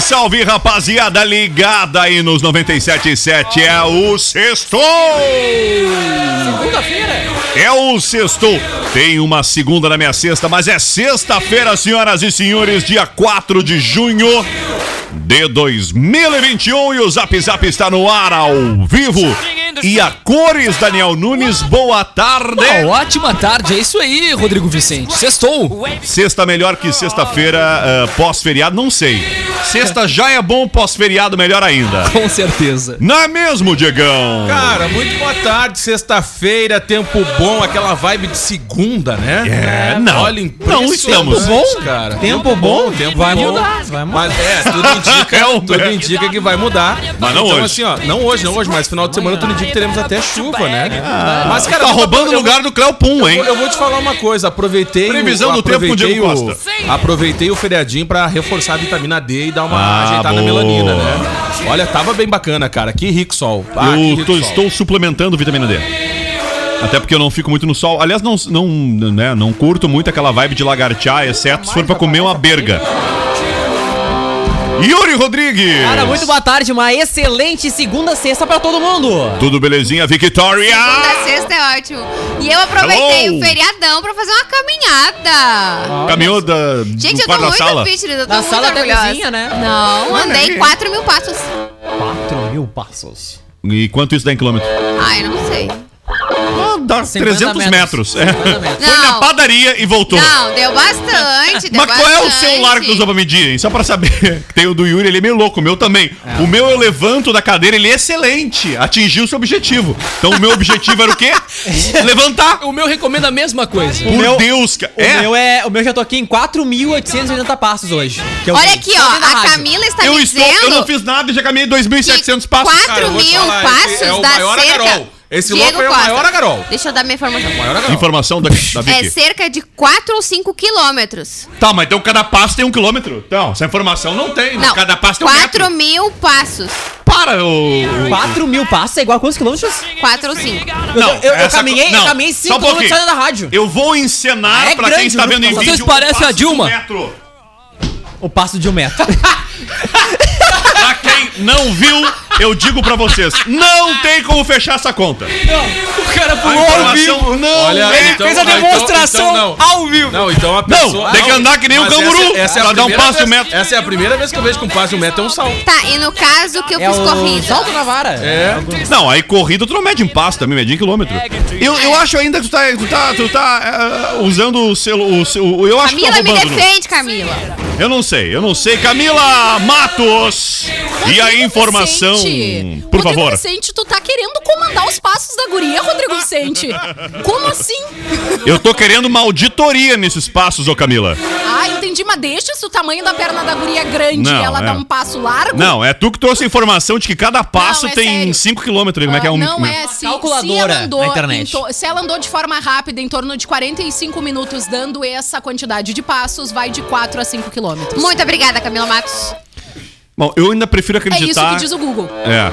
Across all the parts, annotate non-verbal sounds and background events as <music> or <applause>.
salve, rapaziada ligada aí nos 97.7. É o sexto! Segunda-feira? É o sexto. Tem uma segunda na minha sexta, mas é sexta-feira, senhoras e senhores, dia 4 de junho de 2021 e o Zap Zap está no ar ao vivo. E a cores, Daniel Nunes, boa tarde. Uma ótima tarde, é isso aí, Rodrigo Vicente. Sextou. Sexta melhor que sexta-feira, ah, pós-feriado, não sei. Sexta já é bom, pós-feriado melhor ainda. <laughs> Com certeza. Não é mesmo, Diegão? Cara, muito boa tarde, sexta-feira, tempo bom, aquela vibe de segunda, né? É, não. Olha, Não estamos. Tempo bom, cara. Tempo bom, tempo vai bom. mudar, vai mudar. Mas é, tudo indica, <laughs> É o- tudo indica que vai mudar. Mas não então, hoje. assim, ó, não hoje, não hoje, mas final de semana tudo indica que teremos até chuva, né? mas, cara, Tá eu roubando o eu lugar do Cléo Pum, hein? Eu vou te falar uma coisa, aproveitei Previsão o, do tempo com o aproveitei Diego o- Costa. Aproveitei o feriadinho pra reforçar a vitamina D e dar uma Ah, ajeitada na melanina, né? Olha, tava bem bacana, cara. Que rico sol. Ah, eu rico tô- sol. estou suplementando vitamina D. Até porque eu não fico muito no sol. Aliás, não, não, né, não curto muito aquela vibe de lagartear, exceto se for pra comer uma berga. Yuri Rodrigues! Cara, muito boa tarde, uma excelente segunda sexta pra todo mundo. Tudo belezinha, Victoria? Segunda, sexta é ótimo. E eu aproveitei Hello. o feriadão pra fazer uma caminhada. Caminhou da, Gente, eu tô da muito sala? fitness, eu tô Da muito sala até orgulhosa. cozinha, né? Não, andei 4 mil passos. 4 mil passos. E quanto isso dá em quilômetro? Ai, não sei. Ah, dá 50 300 metros. metros. É. 50 metros. Foi na padaria e voltou. Não, deu bastante, deu Mas qual é o bastante. celular que tu usou pra medir, hein? Só pra saber. <laughs> Tem o do Yuri, ele é meio louco. O meu também. O meu eu levanto da cadeira, ele é excelente. Atingiu o seu objetivo. Então o meu objetivo era o quê? <laughs> Levantar. O meu recomenda a mesma coisa. Por meu- Deus, cara. O meu é, o meu já tô aqui em 4.880 passos hoje. que eu Olha aqui, ó, a rádio. Camila está eu me estou. dizendo Eu não fiz nada e já caminhei 2.700 que passos. quatro Cara, eu vou te mil falar, passos esse é o da maior cerca. agarol. Esse Diego louco é o Costa. maior agarol. Deixa eu dar minha informação. Maior agarol. Informação da, da É Vicky. cerca de 4 ou 5 quilômetros. Tá, mas então cada passo tem um quilômetro. Então, essa informação não tem. Não, cada passo tem um 4 metro. mil passos. Para, o. 4 mil passos é igual a quantos quilômetros? 4 ou 5. Não, eu, eu, eu essa caminhei, co- não, eu caminhei só 5 um pouquinho. quilômetros saindo da rádio. Eu vou encenar É pra quem grande, está vendo em viu? vídeo. Vocês parecem o passo a Dilma. de um metro. O passo de um metro. <laughs> Pra quem não viu, eu digo pra vocês: não tem como fechar essa conta. O cara pulou ao vivo. não Olha, é. então- Fez a então- demonstração então não. ao vivo. Não, então a pessoa. tem que andar que nem um canguru Essa, essa é a pra dar um um vez- metro. Essa é a primeira vez que eu vejo que um passo de um metro é um salto. Tá, e no caso que eu É fiz o corrida. salto na vara. É. Não, aí corrida tu não mede em passo também, mede em quilômetro. Eu, eu acho ainda que tu tá, tu tá, tu tá eh, usando o selo. O, seu- eu acho que tu tá Camila, me defende, Camila. Eu não sei, eu não sei. Camila Matos! E a informação. Vicente, Por Rodrigo favor. Vicente, tu tá querendo comandar os passos da guria, Rodrigo Vicente. Como assim? Eu tô querendo uma auditoria nesses passos, ô Camila. Ah, entendi, mas deixa se o tamanho da perna da guria é grande Não, e ela é. dá um passo largo. Não, é tu que trouxe a informação de que cada passo Não, é tem sério. 5 km. Como é que é um. Não, é se, Calculadora se ela andou na internet. se ela andou de forma rápida, em torno de 45 minutos, dando essa quantidade de passos, vai de 4 a 5 quilômetros. Muito obrigada, Camila Matos. Bom, eu ainda prefiro É isso acreditar. que diz o Google. É.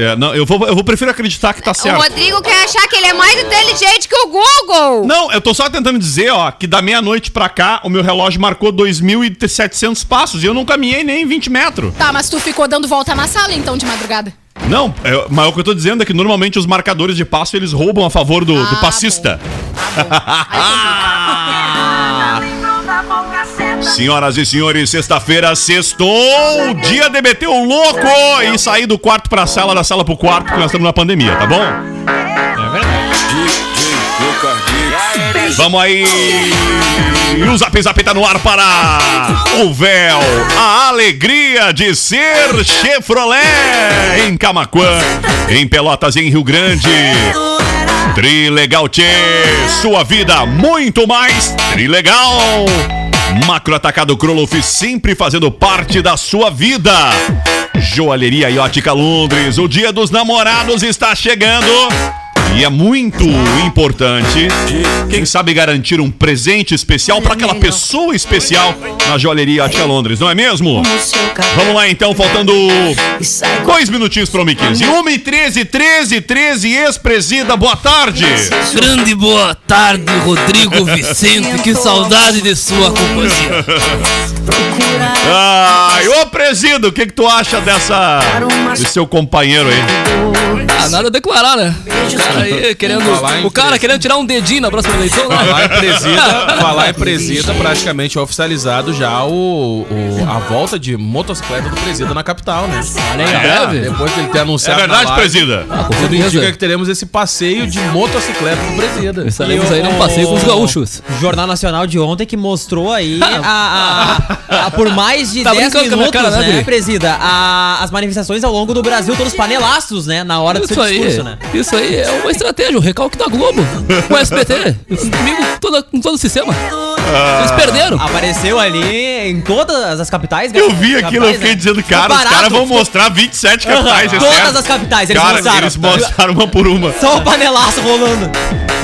É, não, eu vou, eu vou prefiro acreditar que tá O certo. Rodrigo quer achar que ele é mais inteligente que o Google. Não, eu tô só tentando dizer, ó, que da meia-noite pra cá, o meu relógio marcou 2.700 passos e eu não caminhei nem 20 metros. Tá, mas tu ficou dando volta na sala então de madrugada. Não, é, mas o que eu tô dizendo é que normalmente os marcadores de passo eles roubam a favor do, do Ah, passista. <laughs> Senhoras e senhores, sexta-feira, sextou, dia de meter o louco e sair do quarto pra sala, da sala pro quarto, porque nós estamos na pandemia, tá bom? Lucas Mix. Vamos aí. E o Zap Zap tá no ar para o véu. A alegria de ser Chevrolet em Camaquã, em Pelotas em Rio Grande. Trilegal Tchê, sua vida muito mais Trilegal. Macro Atacado Kroloff sempre fazendo parte da sua vida. Joalheria e Ótica Londres, o dia dos namorados está chegando. E é muito importante, quem sabe garantir um presente especial para aquela pessoa especial na Joalheria Ótica Londres, não é mesmo? Vamos lá então, faltando dois minutinhos para o 15. 1 e 13, 13, 13, ex-presida, boa tarde. Grande boa tarde, Rodrigo Vicente. Que saudade de sua companhia. Ai, ô presida, o que que tu acha dessa, do seu companheiro aí? Ah, nada a declarar, né? Cara aí querendo. Falar O cara preço. querendo tirar um dedinho na próxima eleição, Falar né? em presida, <laughs> falar em presida, praticamente oficializado já o, o- a volta de motocicleta do presida na capital, né? Olha aí, É? Depois dele ter É anunciado. verdade, na live, presida? Com Tudo indica que teremos esse passeio de motocicleta do presida. Estaremos aí num passeio com os gaúchos. Jornal Nacional de ontem que mostrou aí <laughs> a, a- a- por mais de Tá 10 brincando com a minha minutos, cara, né, né, presida, a- as manifestações ao longo do Brasil, todos panelaços, né, na hora do Isso seu aí, discurso, né? isso aí é uma estratégia, o recalque da Globo, o SBT, comigo toda, com todo o sistema. Eles perderam. Apareceu ali em todas as capitais. Eu vi capitais, aquilo, eu fiquei né? dizendo, cara, os caras vão ficou- mostrar 27 capitais. é Todas certo? as capitais, eles Cara, mostraram. eles mostraram uma por uma. Só o panelaço rolando.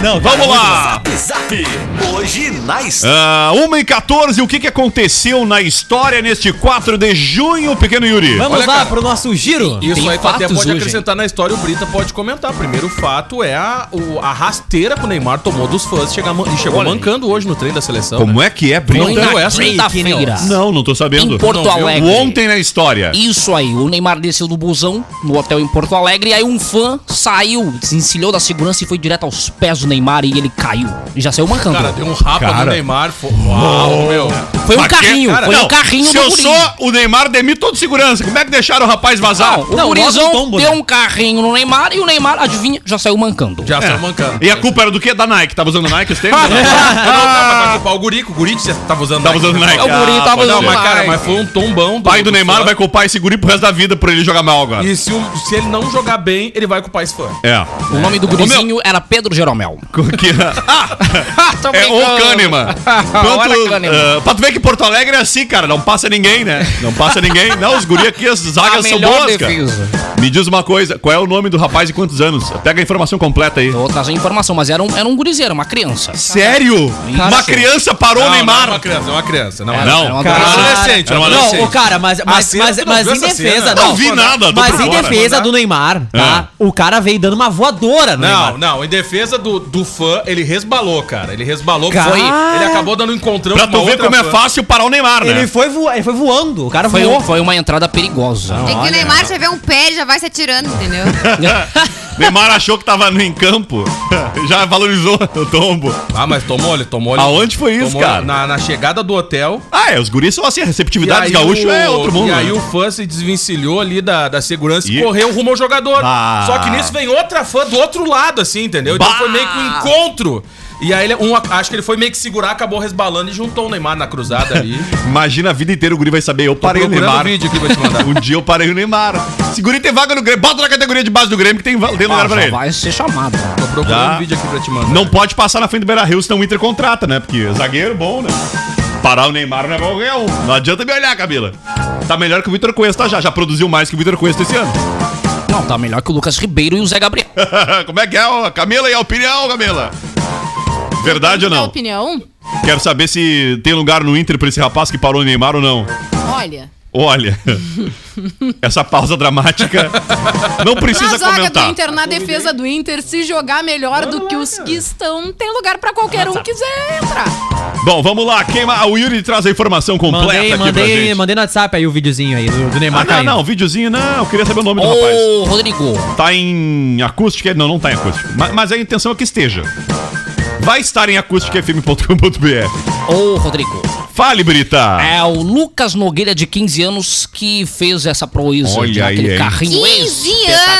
Não, cara, Vamos muito lá! Zap, hoje na Ah, 1 e 14, o que, que aconteceu na história neste 4 de junho, pequeno Yuri? Vamos Olha, lá cara, pro nosso giro. Isso Tem aí até pode hoje, acrescentar na história, o Brita pode comentar. Primeiro fato é a, o- a rasteira que o Neymar tomou dos fãs e chegou Olha aí. mancando hoje no treino da seleção. Como né? é que é, Não Brita? deu essa? Quinta-feira. Não, não tô sabendo. Em Porto Não? Alegre. Ontem na história. Isso aí, o Neymar desceu do busão no hotel em Porto Alegre e aí um fã saiu, desencilhou da segurança e foi direto aos pés do Neymar e ele caiu. E já saiu mancando. Cara, deu um rapa Cara. no Neymar. fo- Uau, meu. foi um Mas carrinho, cara, foi não, um carrinho Se do eu guri. sou o Neymar, demito todo segurança. Como é que deixaram o rapaz vazar? Não, o Não, gurizão logo um tombo, deu né? um carrinho no Neymar e o Neymar, adivinha, já saiu mancando. Já É. saiu mancando. E a culpa era do quê? Da Nike. Tava usando Nike esse tempo? <laughs> Não, não dá pra culpar o Guri, que o Guri você tava usando Tava usando Nike. O guri tava Ah, Não, usando mas cara, Nike. mas foi um tombão. pai do Neymar fã. vai culpar esse guri pro resto da vida por ele jogar mal agora. E se, o- se ele não jogar bem, ele vai culpar esse fã. É. O nome do gurizinho era Pedro Jeromel. <laughs> Que... Ah! Tô É o brincando. Kahneman. <laughs> Olha, Quanto, Kahneman. ah, pra tu ver que Porto Alegre é assim, cara. Não passa ninguém, né? Não passa ninguém. Não, os guri aqui, as A zagas são melhor boas, cara. defesa. Me diz uma coisa, qual é o nome do rapaz e quantos anos? Pega a informação completa aí. Eu vou trazer informação, mas era um, era um gurizeiro, uma criança. Sério? Uma sim. Criança parou o Não, Neymar? Não, é uma criança, é uma criança. Não, Não, era uma cara, adolescente. Era um adolescente. Não, o cara, mas, mas, cena, mas, não mas em defesa. cena? Não vi nada, tô Mas em defesa do Neymar, tá? O cara veio dando uma voadora no Neymar. Não, não, em defesa do, do fã, ele resbalou, cara. Ele resbalou, Cara. foi. Ele acabou dando um encontrão Pra tu ver como é fácil parar o Neymar, né? Ele foi, vo... ele foi voando. O cara Foi, voou. foi uma entrada perigosa. É que o Neymar já vê um pé, ele já vai se atirando, entendeu? <laughs> Neymar achou que tava no em campo. <laughs> Já valorizou o tombo. Ah, mas tomou ele, tomou ele. Aonde foi isso, Tomou cara? Na, na chegada do hotel. Ah, é, os guris são assim, a receptividade dos gaúchos é outro mundo. E aí né? o fã se desvencilhou ali da, da segurança e E- correu rumo ao jogador. Ah. Só que nisso vem outra fã do outro lado, assim, entendeu? Então Bah. foi meio que um encontro. E aí ele, um, acho que ele foi meio que segurar, acabou resbalando e juntou o Neymar na cruzada ali. <laughs> Imagina a vida inteira o guri vai saber, eu Tô parei o Neymar. vídeo aqui pra te mandar. <laughs> Um dia eu parei o Neymar. Se guri tem vaga no Grêmio, bota na categoria de base do Grêmio que tem, tem lugar Ah, pra já ele. vai ser chamado. Tô procurando Já. um vídeo aqui pra te mandar. Não pode passar na frente do Beira Rio, senão o Inter contrata, né? Porque zagueiro bom, né? Parar o Neymar não é bom qualquer um. Não adianta me olhar, Camila. Tá melhor que o Vitor Cuesta já. Já produziu mais que o Vitor Cuesta esse ano. Não, tá melhor que o Lucas Ribeiro e o Zé Gabriel. <laughs> Como é que é, ó? Camila? E a opinião, Camila? Verdade ou não? opinião, Quero saber se tem lugar no Inter pra esse rapaz que parou o Neymar ou não. olha, Olha, <laughs> essa pausa dramática não precisa na zaga do. Inter, na defesa do Inter, se jogar melhor do que os que estão, tem lugar pra qualquer um que quiser entrar. Bom, vamos lá. Queima... O Yuri traz a informação completa Mandei, aqui pra mandei, gente. mandei no WhatsApp aí o videozinho aí do, do Neymar Ah, não, caindo. não, videozinho não. Eu queria saber o nome do rapaz. Ô, Rodrigo. Tá em acústica? Não, não tá em acústica. Mas, mas a intenção é que esteja. Vai estar em acústicafm.com.br. Ô, Rodrigo. Fale, Brita. É o Lucas Nogueira, de 15 anos, que fez essa proeza Olha de aí, aquele hein? carrinho 15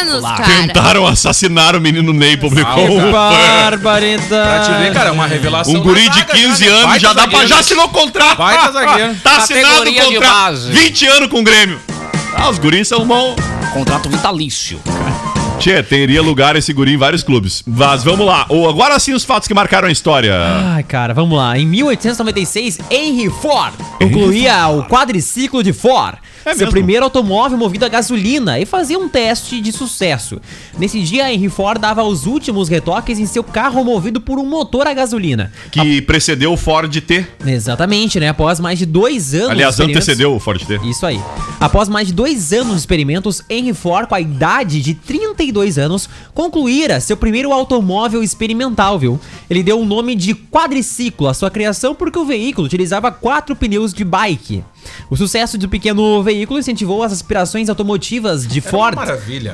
anos, cara. Tentaram assassinar o menino Ney, publicou fã. Barbaridade. Pra te ver, cara, é uma revelação. Um guri de zaga 15 já, né? anos Baita já dá pra. Já assinou o contrato. Baita zagueiro. <laughs> Tá assinado o Categoria de contrato. base. 20 anos com o Grêmio. Ah, os guris são bons. Contrato vitalício. Tchê, teria lugar esse guri em vários clubes. Mas vamos lá. Ou agora sim os fatos que marcaram a história. Ai, cara, vamos lá. Em 1896, Henry Ford concluía o quadriciclo de Ford. É seu primeiro automóvel movido a gasolina e fazia um teste de sucesso. Nesse dia, Henry Ford dava os últimos retoques em seu carro movido por um motor a gasolina. Que precedeu o Ford T. Exatamente, né? Após mais de dois anos. Aliás, de experimentos- antecedeu o Ford T. Isso aí. Após mais de dois anos de experimentos, Henry Ford, com a idade de 32 anos, concluíra seu primeiro automóvel experimental, viu? Ele deu o nome de quadriciclo à sua criação porque o veículo utilizava quatro pneus de bike. O sucesso do pequeno veículo incentivou as aspirações automotivas de Era Ford,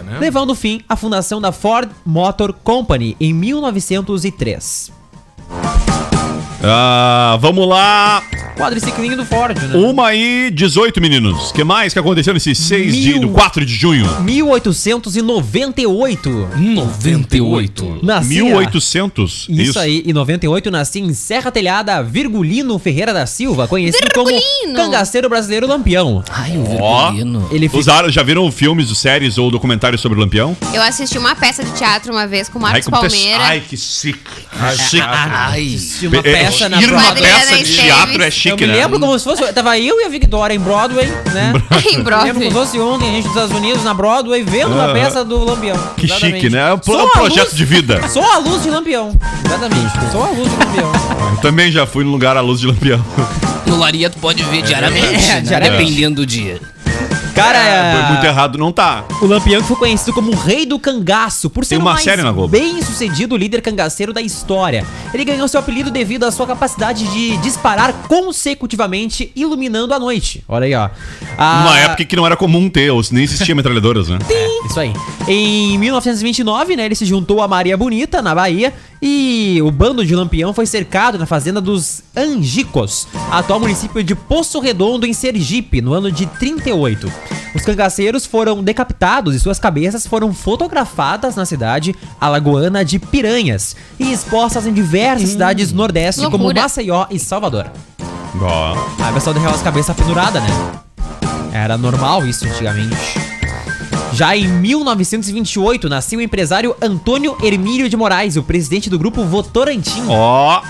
né? levando fim à fundação da Ford Motor Company em 1903. Ah, vamos lá. Quadriciclinho do Ford, né? Uma e 18, meninos. O que mais que aconteceu nesse 6 de, Mil- do 4 de junho? 1898. 98. Nascia- 1800. Isso, aí, em 98 nasci em Serra Telhada, Virgulino Ferreira da Silva, conhecido Virgulino. como cangaceiro brasileiro Lampião. Ai, o. Virgulino. Ele fica... Usaram, já viram filmes, séries ou documentários sobre o Lampião? Eu assisti uma peça de teatro uma vez com o Marcos te- Palmeira. Ai, que chique. chique. Ai. uma É, peça na ir numa Broadway. peça de teatro é chique, Eu me né? lembro como se fosse. Tava eu e a Victoria em Broadway, né? em Eu lembro como Broadway. se fosse ontem, a gente dos Estados Unidos, na Broadway, vendo uma Aham. peça do Lampião. Que Exatamente. chique, né? É um, projeto luz- de vida. <laughs> Só a luz de Lampião. Exatamente. Só a luz de Lampião. Eu também já fui no lugar à luz de Lampião. No Laria tu pode ver diariamente, É, né? diariamente. dependendo do dia. Cara, Foi muito errado, não tá. O Lampião que foi conhecido como o Rei do Cangaço, por ser Tem o uma mais série na Globo. bem sucedido líder cangaceiro da história. Ele ganhou seu apelido devido à sua capacidade de disparar consecutivamente, iluminando a noite. Olha aí, ó. Ah, Numa época que não era comum ter, ou nem existia metralhadoras, né? <laughs> Isso aí. Em 1929, né, ele se juntou a Maria Bonita, na Bahia, e o bando de Lampião foi cercado na fazenda dos Angicos, atual município de Poço Redondo, em Sergipe, no ano de 38. Os cangaceiros foram decapitados e suas cabeças foram fotografadas na cidade alagoana de Piranhas e expostas em diversas cidades do Nordeste, como loucura. Maceió e Salvador. Ó. Aí o pessoal derrubava as cabeças penduradas, né? Era normal isso antigamente. Já em 1928, nasceu o empresário Antônio Hermílio de Moraes, o presidente do grupo Votorantim. Ó.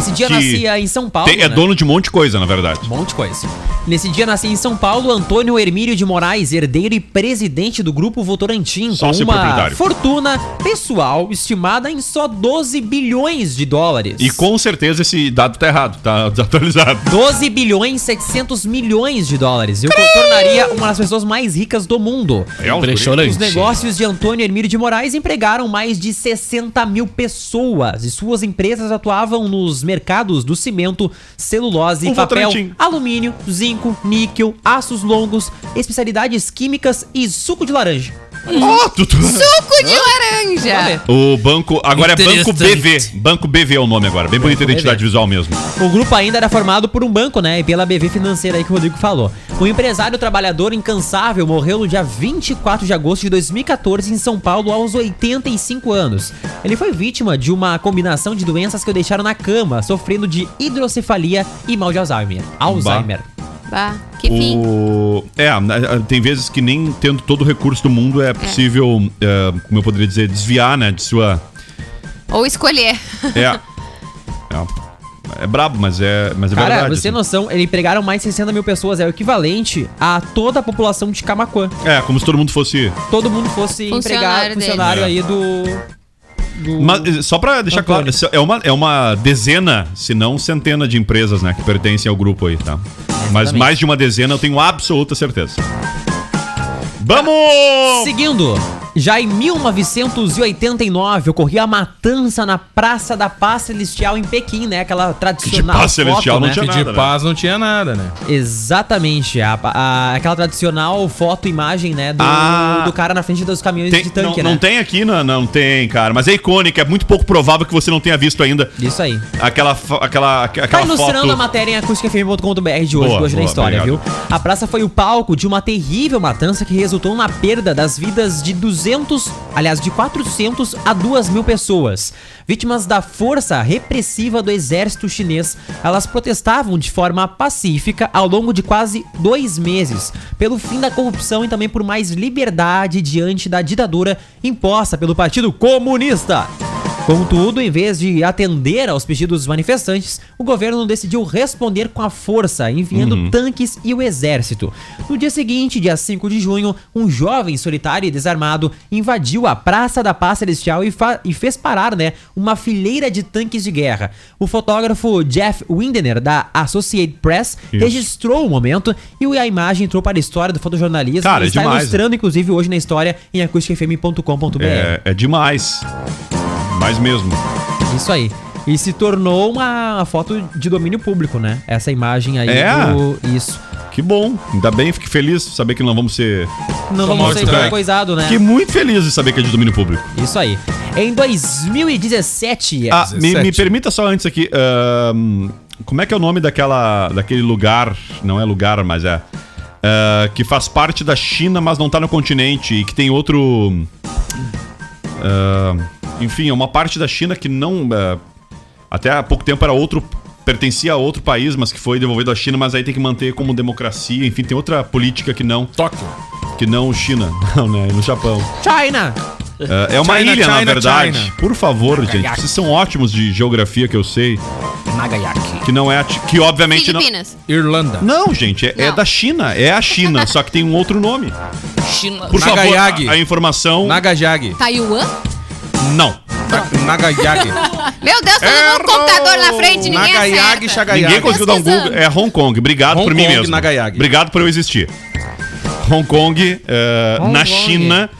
Esse dia nascia em São Paulo. Tem- é né? dono de um monte de coisa, na verdade. Um monte de coisa. Nesse dia nascia em São Paulo Antônio Hermílio de Moraes, herdeiro e presidente do grupo Votorantim, com Sócio uma fortuna pessoal estimada em só 12 bilhões de dólares. E com certeza esse dado tá errado, tá desatualizado. 12 bilhões 700 milhões de dólares. E o que o tornaria uma das pessoas mais ricas do mundo. É um Impressionante. Os negócios de Antônio Hermílio de Moraes empregaram mais de 60 mil pessoas e suas empresas atuavam nos mercados do cimento, celulose, O papel, alumínio, zinco, níquel, aços longos, especialidades químicas e suco de laranja. Tu- tu- Suco de laranja. O banco. Agora é Banco. BV. Banco BV é o nome agora. Bem bonita a identidade BV. visual mesmo. O grupo ainda era formado por um banco, né? E pela BV Financeira aí que o Rodrigo falou. O empresário trabalhador incansável morreu no dia 24 de agosto de 2014 em São Paulo aos 85 anos. Ele foi vítima de uma combinação de doenças que o deixaram na cama, sofrendo de hidrocefalia e mal de Alzheimer. Alzheimer. Bah, que fim. O... É, tem vezes que nem tendo todo o recurso do mundo é possível, é, como eu poderia dizer, desviar, né, de sua... Ou escolher. É, <laughs> é, é brabo, mas é, mas é Cara, verdade. você tem assim. noção, ele empregaram mais de 60 mil pessoas, é o equivalente a toda a população de Camaquã. É, como se todo mundo fosse... Todo mundo fosse Funcionário empregado, funcionário dele. aí do... do- Mas, eh, só pra deixar claro, Antônio. isso é uma, é uma dezena, se não centena de empresas, né, que pertencem ao grupo aí, tá? Mas mais de uma dezena eu tenho absoluta certeza. Vamos! Seguindo, Já em 1989 ocorria a matança na Praça da Paz Celestial em Pequim, né? Aquela tradicional Paz Celestial não né? tinha Que de nada, né? paz não tinha nada, né? Exatamente, a, a- aquela tradicional foto imagem, né, do, Ah. do cara na frente dos caminhões Tem- de tanque, não, né? não tem aqui, não, não tem, cara. Mas é icônica, é muito pouco provável que você não tenha visto ainda Isso aí. aquela, aquela, aquela Tá ilustrando foto. a matéria em acusticafm.com.br de hoje, Boa, de hoje na boa, história, obrigado. viu? A praça foi o palco de uma terrível matança que resultou na perda das vidas de 200, aliás, de 400 a 2 mil pessoas. Vítimas da força repressiva do exército chinês. Elas protestavam de forma pacífica ao longo de quase dois meses pelo fim da corrupção e também por mais liberdade diante da ditadura imposta pelo Partido Comunista. Contudo, em vez de atender aos pedidos dos manifestantes, o governo decidiu responder com a força, enviando Uhum. tanques e o exército. No dia seguinte, dia 5 de junho, um jovem solitário e desarmado invadiu a Praça da Paz Celestial e, e fez parar, né, uma fileira de tanques de guerra. O fotógrafo Jeff Windener, da Associated Press, Isso. registrou o momento e a imagem entrou para a história do fotojornalismo Cara, e é está demais, ilustrando, inclusive, hoje na história em acusticfm.com.br. É, é demais. Mais mesmo. Isso aí. E se tornou uma foto de domínio público, né? Essa imagem aí É? do. Isso. Que bom. Ainda bem, fique feliz de saber que não vamos ser. Não vamos ser coisado, né? Fiquei muito feliz de saber que é de domínio público. Isso aí. Em 2017. Ah, me, 17. me permita só antes aqui. ahn, como é que é o nome daquela, daquele lugar? Não é lugar, mas é. ah, que faz parte da China, mas não tá no continente e que tem outro. Ah, enfim, é uma parte da China que não. ah, até há pouco tempo era outro. Pertencia a outro país, mas que foi devolvido à China, mas aí tem que manter como democracia. Enfim, tem outra política que não. Tóquio. Que não China. <laughs> Não, né? No Japão. China! Ah, é uma China, ilha, na China, verdade. China. Por favor, gente. Vocês são ótimos de geografia que eu sei. Nagayaki. Que não é a que obviamente não. Filipinas. Irlanda. Não, gente, é, é Não. da China, é a China, só que tem um outro nome. China. Por favor, a, a informação. Nagayagi. Taiwan? Não. Na- Nagayagi. <laughs> Meu Deus, todo mundo com o computador na frente, ninguém Nagayagi, acerta. Shagayagi. Ninguém conseguiu dar um. Google. É Hong Kong. Obrigado Hong por mim Kong, mesmo. Nagayagi. Obrigado por eu existir. Hong Kong, eh, Hong na Kong. China.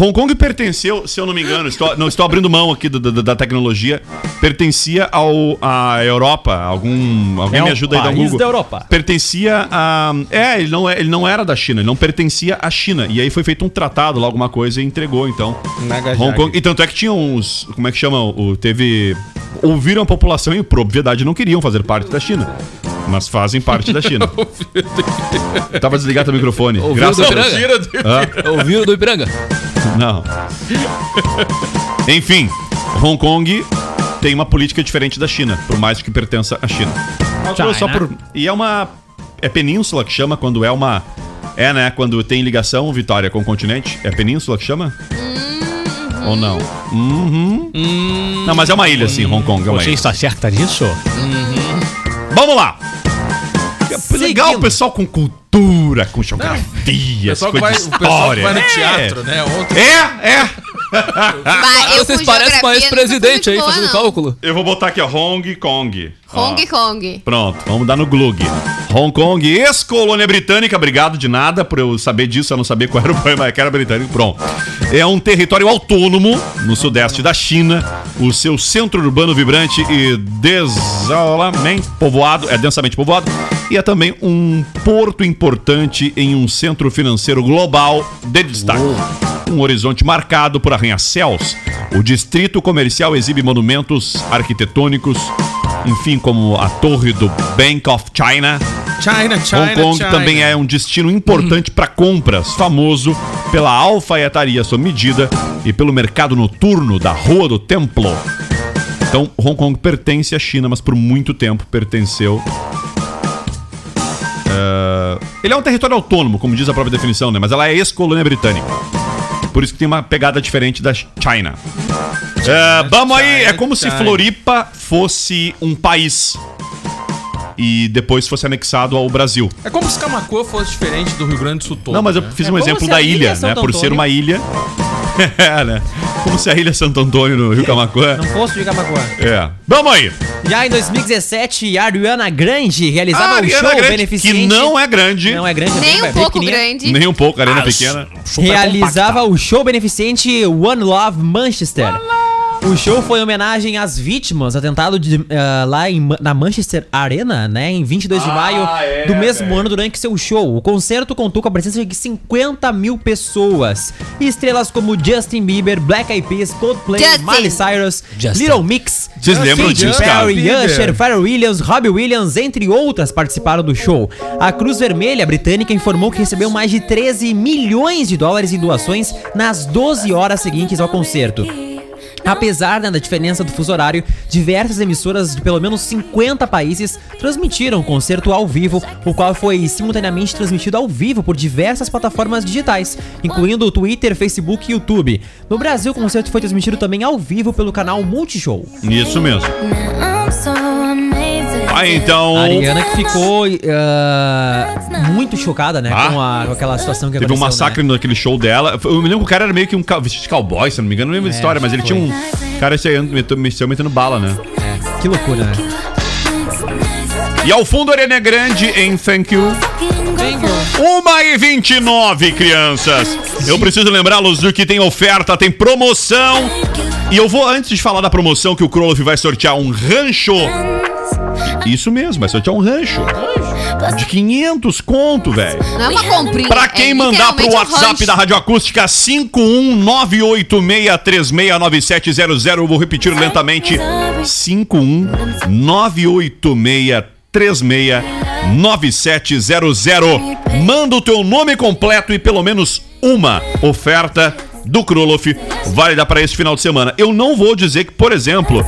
Hong Kong pertenceu, se eu não me engano, estou, não estou abrindo mão aqui do- do- da tecnologia, pertencia ao, à Europa. Algum, alguém É me um ajuda aí a dar um país Google. da Europa. Pertencia a. É, ele não, é, ele não era da China, ele não pertencia à China. E aí foi feito um tratado lá, alguma coisa, e entregou, então. Hong Kong. E tanto é que tinha uns. Como é que chama? O, teve. Ouviram a população e, por obviedade, não queriam fazer parte da China. Mas fazem parte da China. <laughs> Tava desligado o microfone. Ouviu Graças do a Deus. Ipiranga? Hã? Ouviu do Ipiranga? Não. Enfim, Hong Kong tem uma política diferente da China, por mais que pertença à China. China. Só por, e é uma. É península que chama quando é uma. É, né? Quando tem ligação, Vitória, com o continente. É península que chama? Ou não? Uhum. Não, mas é uma ilha, sim, Hong Kong. É uma Você ilha. está certa disso? Vamos lá! É legal o pessoal com cultura, com geografia, com vai, o pessoal que história. vai no É. teatro, né? Ontem. É, é. <laughs> Vai, eu Vocês com parecem com ex-presidente aí boa, fazendo não. cálculo. Eu vou botar aqui, ó, Hong Kong. Ó, Hong Kong. Pronto, vamos dar no Glug. Hong Kong, ex-colônia britânica, obrigado de nada por eu saber disso, eu não sabia qual era o <laughs> problema, que era britânico, pronto. É um território autônomo no sudeste da China, o seu centro urbano vibrante e desolamente povoado, é densamente povoado, e é também um porto importante em um centro financeiro global de destaque. Um horizonte marcado por arranha-céus. O distrito comercial exibe monumentos arquitetônicos, enfim, como a torre do Bank of China. China, China, Hong Kong China. também é um destino importante para compras, famoso pela alfaiataria sob medida e pelo mercado noturno da Rua do Templo. Então, Hong Kong pertence à China, mas por muito tempo pertenceu. eh, ele é um território autônomo, como diz a própria definição, né? Mas ela é ex-colônia britânica. Por isso que tem uma pegada diferente da China. Eh, vamos aí, é como se. Floripa fosse um país e depois fosse anexado ao Brasil. É como se Camacuã fosse diferente do Rio Grande do Sul todo. Não, mas eu né? fiz É um como exemplo da ilha é né? Por ser uma ilha. <laughs> É, né? Como se a Ilha Santo Antônio no Rio Camacuã. Não fosse de Camacuã. É. Vamos aí. Já em 2017, a Ariana Grande realizava A um Ariana show Grande, beneficente. que não é grande. Não é grande, é Nem bem- um pouco grande. Nem um pouco, arena Ah, pequena. realizava compacta. o show beneficente One Love Manchester. O show foi em homenagem às vítimas do atentado de, ah, lá em, na Manchester Arena, né, em 22 de maio é, do mesmo ano durante seu show. O concerto contou com a presença de 50 mil pessoas. Estrelas como Justin Bieber, Black Eyed Peas, Coldplay, Justin. Miley Cyrus, Justin. Little Mix, Vocês lembram disso? Perry. Usher, Pharrell Williams, Robbie Williams, entre outras, participaram do show. A Cruz Vermelha britânica informou que recebeu mais de 13 milhões de dólares em doações nas 12 horas seguintes ao concerto. Apesar né, da diferença do fuso horário, diversas emissoras de pelo menos 50 países transmitiram o concerto ao vivo, o qual foi simultaneamente transmitido ao vivo por diversas plataformas digitais, incluindo o Twitter, Facebook e YouTube. No Brasil, o concerto foi transmitido também ao vivo pelo canal Multishow. Isso mesmo. Aí então. A Ariana que ficou ah, muito chocada, né? Ah. com, a- com aquela situação que Teve um massacre né? naquele show dela. Eu me lembro que o cara era meio que um vestido de cowboy, se não me engano. Não lembro É, história, mas ele foi. tinha um. Cara, meteu, meteu, metendo bala, né? É, que loucura, né? E ao fundo, Arena Grande em Thank You. Uma e 29, crianças. Eu preciso lembrá-los do que tem oferta, tem promoção. E eu vou, antes de falar da promoção, que o Kroloff vai sortear um rancho. Isso mesmo, vai sortear um rancho. De 500 conto, velho. Não é uma comprinha. Pra quem é mandar pro um WhatsApp rancho. da Rádio Acústica 51986369700, eu vou repetir lentamente. 51986369700. Manda o teu nome completo e pelo menos uma oferta do Kroloff válida para este final de semana. Eu não vou dizer que, por exemplo,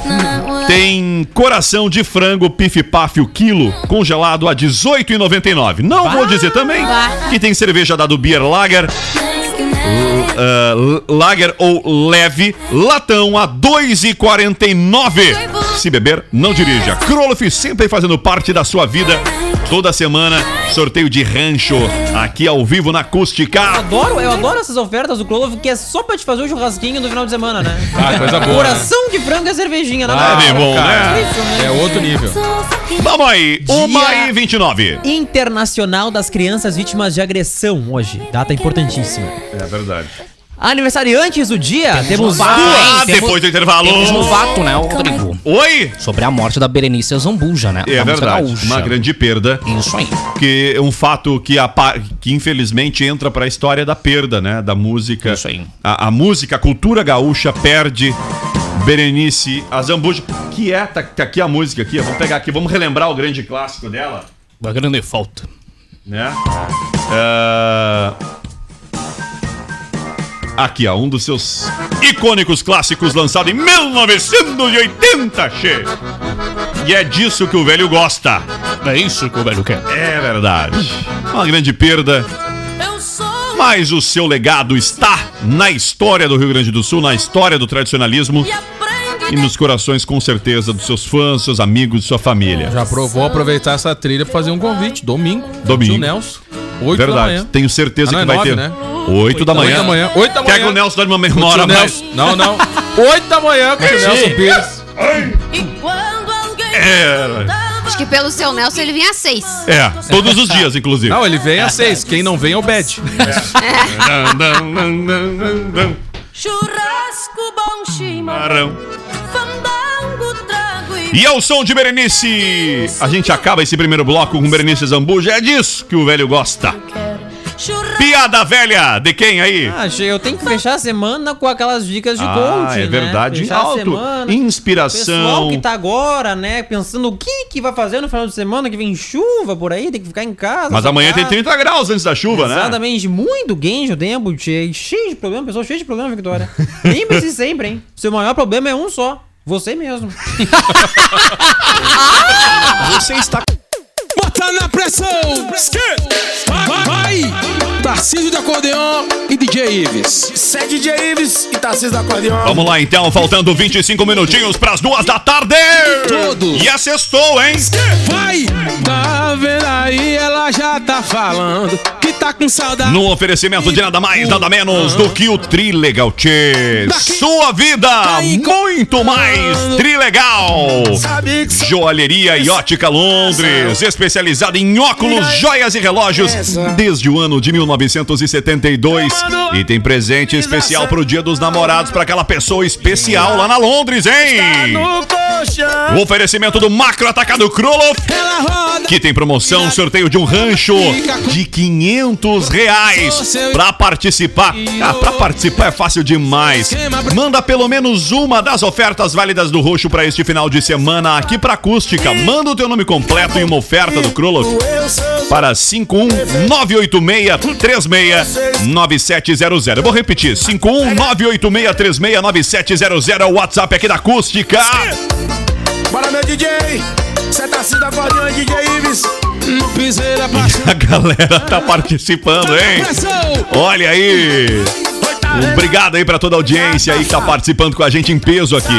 tem coração de frango pife paf o quilo congelado a 18,99. Não vou dizer também que tem cerveja da do Beer Lager uh, Lager ou leve latão a 2,49. Se beber, não dirija. Kroloff sempre fazendo parte da sua vida. Toda semana, sorteio de rancho aqui ao vivo na acústica. Adoro, eu adoro essas ofertas do Clove, que é só pra te fazer o churrasquinho do final de semana, né? Ah, coisa boa. Coração de frango e cervejinha, nada Ah, mais. bem bom, né? É outro nível. Vamos aí, 1 e 29. Internacional das Crianças Vítimas de Agressão hoje. Data importantíssima. É verdade. Aniversariantes do dia, temos Ah, duas. Ah, temos- depois do intervalo. Temos um fato, né, Rodrigo? Oi? Sobre a morte da Berenice Zambuja, né? É verdade, gaúcha. uma grande perda. Isso aí. Que é um fato que, apa- que infelizmente entra pra história da perda, né? Da música. Isso aí. A, a música, a cultura gaúcha perde Berenice Azambuja. Que é, tá, tá aqui a música aqui, vamos pegar aqui, vamos relembrar o grande clássico dela, Uma grande falta. né? Ah, Aqui, ó, um dos seus icônicos clássicos lançado em 1980, che. E é disso que o velho gosta. É isso que o velho quer. É verdade. Uma grande perda. Mas o seu legado está na história do Rio Grande do Sul, na história do tradicionalismo e nos corações, com certeza, dos seus fãs, seus amigos, sua família. Já pro- vou aproveitar essa trilha pra fazer um convite. Domingo. Domingo. Tio Nelson. 8 da Verdade. manhã. Tenho certeza Ah, não, que é vai nove, ter. né? 8 da manhã. 8 da manhã. 8 da manhã. Quer que o Nelson dorme uma tio mais? Nelson. Não, não. 8 da manhã com o. Nelson Pires. É, Acho que pelo seu Nelson ele vinha às seis. é, todos os dias, inclusive. Não, ele vem às 6. Quem não vem é o Bad. Churrasco bom chimarrão, e E ao som de Berenice, a gente acaba esse primeiro bloco com Berenice Zambuja. É disso que o velho gosta. Churrasco. Piada velha, de quem aí? Ah, eu tenho que fechar a semana com aquelas dicas de Ah, coaching, é né? verdade. Fechar a Alto. semana. Inspiração. Pessoal que tá agora, né, pensando o que que vai fazer no final de semana, que vem chuva por aí, tem que ficar em casa. Mas amanhã tem sentado. 30 graus antes da chuva, né? Exatamente, muito quente o tempo, cheio, cheio de problema, pessoa cheia de problema, Victoria. Lembre-se <laughs> sempre, hein? Seu maior problema é um só, você mesmo. <laughs> Você está Bota na pressão! Vai! vai. Tarcísio de acordeão e DJ Ives. Sé DJ Ives e Tarcísio da Acordeão. Vamos lá então, faltando 25 minutinhos pras duas da tarde. Todos. E assestou, hein? Vai! Tá vendo aí, ela já tá tá falando que tá com saudade. No oferecimento de nada mais, nada menos do que o Trilegal Tchê. Sua vida, muito mais Trilegal. Joalheria e ótica Londres, especializada em óculos, joias e relógios desde o ano de 1972. E tem presente especial pro Dia dos Namorados para aquela pessoa especial lá na Londres, hein? O oferecimento do Macro Atacado Kroloff, que tem promoção, sorteio de um rancho de 500 reais pra participar. Ah, pra participar é fácil demais. Manda pelo menos uma das ofertas válidas do roxo pra este final de semana aqui pra Acústica. Manda o teu nome completo e uma oferta do Kroloff para 51986369700. Eu vou repetir, 51986369700 é o WhatsApp aqui da Acústica. Bora, meu DJ! Cê tá se da cordinha, DJ Ives! No piseira <laughs> A galera tá participando, hein? Olha aí! Obrigado aí pra toda a audiência aí que tá participando com a gente em peso aqui.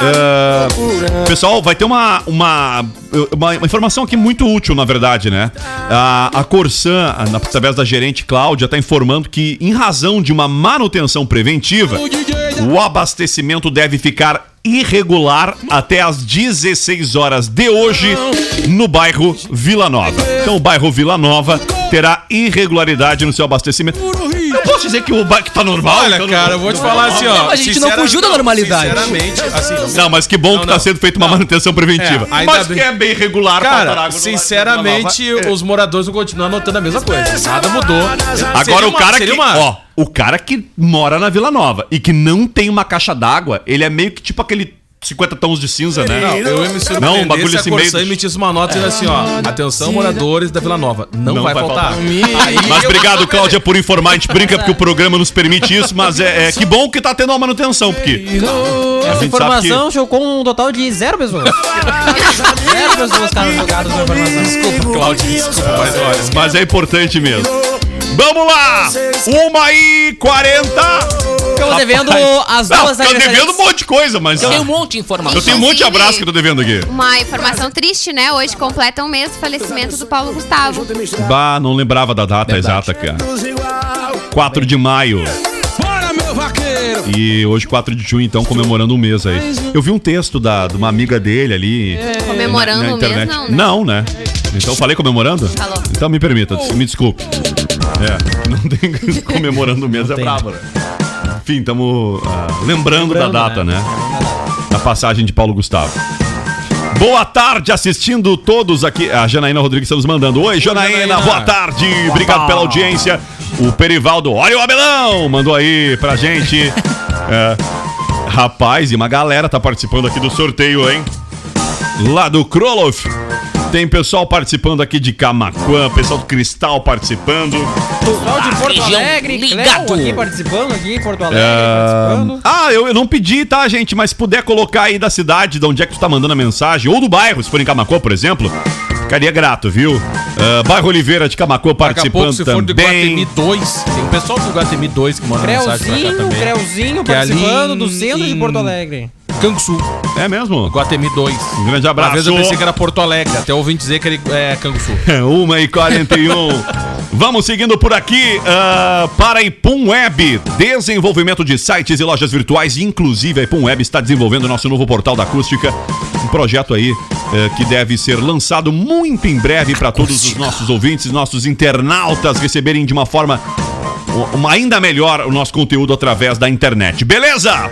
Ah, pessoal, vai ter uma, uma, uma, informação aqui muito útil, na verdade, né? A, a Corsan, através da gerente Cláudia, tá informando que, em razão de uma manutenção preventiva, o abastecimento deve ficar irregular até às 16 horas de hoje no bairro Vila Nova. Então o bairro Vila Nova terá irregularidade no seu abastecimento. Eu posso dizer que o bairro tá normal? Olha, Então, cara, eu vou te falar assim, ó. A gente não fugiu da normalidade. Sinceramente, assim. Não, mas que bom que tá sendo feita uma manutenção preventiva. É, mas bem. que é bem regular Cara, sinceramente, Nova. os moradores vão continuar anotando a mesma coisa. Nada mudou. Agora Seria o uma- cara que, uma- ó, o cara que mora na Vila Nova e que não tem uma caixa d'água, ele é meio que tipo aquele 50 tons de cinza, né? Não, eu me Não, um bagulho assim meio... emitisse uma nota dizendo assim, ó. Atenção, moradores da Vila Nova. Não, vai, faltar. Aí Mas eu- obrigado, Cláudia, por informar. A gente brinca porque o programa nos permite isso, mas é, é que bom que tá tendo uma manutenção, porque. a Essa informação chocou um total de zero pessoas. <laughs> zero pessoas ficaram jogadas na informação. Desculpa, Cláudia, desculpa, mas olha. Mas é importante mesmo. Vamos lá! Uma e quarenta. Ficamos devendo as Não, duas tô aniversariantes. devendo um monte de coisa, mas. Eu tenho um monte de informação. Eu tenho um monte de abraço que eu tô devendo aqui. Uma informação triste, né? Hoje completa um mês do falecimento do Paulo Gustavo. Bah, não lembrava da data exata, cara. 4 de maio. Bora, meu vaqueiro! E hoje, 4 de junho, então, comemorando um mês aí. Eu vi um texto da, de uma amiga dele ali. Comemorando na, na o mês, internet. não, né? Não, né? Então eu falei comemorando? Falou. Então me permita, me desculpe. É, não <laughs> tem comemorando o mês, é brabo, né? Enfim, estamos lembrando, da Lembrando, data, né? né? Da passagem de Paulo Gustavo. Boa tarde, assistindo todos aqui. A Janaína Rodrigues está nos mandando. Oi, Janaína, Janaína. boa tarde. Obrigado pela audiência. O Perivaldo, olha o Abelão, mandou aí pra gente. É, rapaz, e uma galera tá participando aqui do sorteio, hein? Lá do Kroloff. Tem pessoal participando aqui de Camacuã, pessoal do Cristal participando. Pessoal de Porto região Alegre, ligado. Aqui participando aqui, em Porto Alegre Ah, participando. ah, eu, eu não pedi, tá, gente? Mas se puder colocar aí da cidade, de onde é que tu tá mandando a mensagem, ou do bairro, se for em Camacuã, por exemplo, ficaria grato, viu? Ah, bairro Oliveira de a participando pouco, se for de também. Guatemi 2, tem um pessoal do Guatemi 2 que manda mensagem pra cá Creuzinho, também. Creuzinho Que é ali participando do em- centro de Porto Alegre. Canguçu, É mesmo? Guatemi 2. Um grande Às abraço. vezes eu pensei que era Porto Alegre, até ouvi dizer que ele é Canguçu. 1 <laughs> e 41 <laughs> Vamos seguindo por aqui ah, para a Ipum Web. Desenvolvimento de sites e lojas virtuais. Inclusive, a Ipum Web está desenvolvendo o nosso novo portal da acústica. Um projeto aí eh, que deve ser lançado muito em breve para todos os nossos ouvintes, nossos internautas receberem de uma forma uma ainda melhor o nosso conteúdo através da internet. Beleza?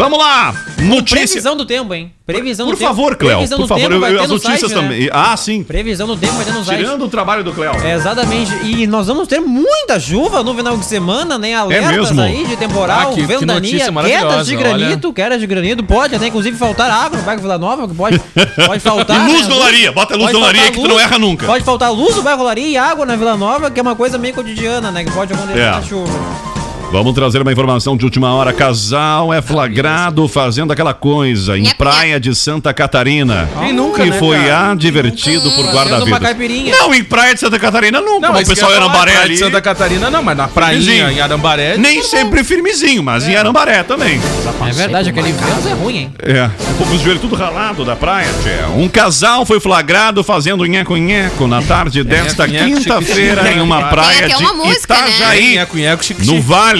Vamos lá! Notícia. Previsão do tempo, hein? Previsão Por do tempo. favor, Cléo. Previsão Por do favor, vai eu- ter as no notícias site, né? também. Ah, sim. Previsão do tempo vai ter no site. Tirando o trabalho do Cléo. É, exatamente. E nós vamos ter muita chuva no final de semana, né? Alertas mesmo? aí de temporal, Ah, que- que ventania, maravilhosa, quedas de granito, quedas de granito. Pode até, inclusive, faltar água no bairro Vila Nova, que pode, <laughs> pode faltar. E luz né? na olaria. Bota luz Pode na olaria faltar que tu não erra nunca. Pode faltar luz no bairro Olaria e água na Vila Nova, que é uma coisa meio cotidiana, né? Que pode acontecer É. na chuva. Vamos trazer uma informação de última hora. Casal é flagrado fazendo aquela coisa em praia de Santa Catarina. Quem nunca, E né, foi cara? advertido por Fazendo uma guarda-vidas. caipirinha. Não, em praia de Santa Catarina nunca. Não, o pessoal em quer falar, Arambaré praia de ali. Santa Catarina não, mas na prainha, em Arambaré... Nem sempre firmezinho, mas em Arambaré também. É verdade, aquele vento é ruim, hein? É, pouco os joelhos tudo ralado da praia, tchê. Um casal foi flagrado fazendo nheco-nheco na tarde desta quinta-feira em uma Tem praia até de uma música, né? Itajaí, no Vale.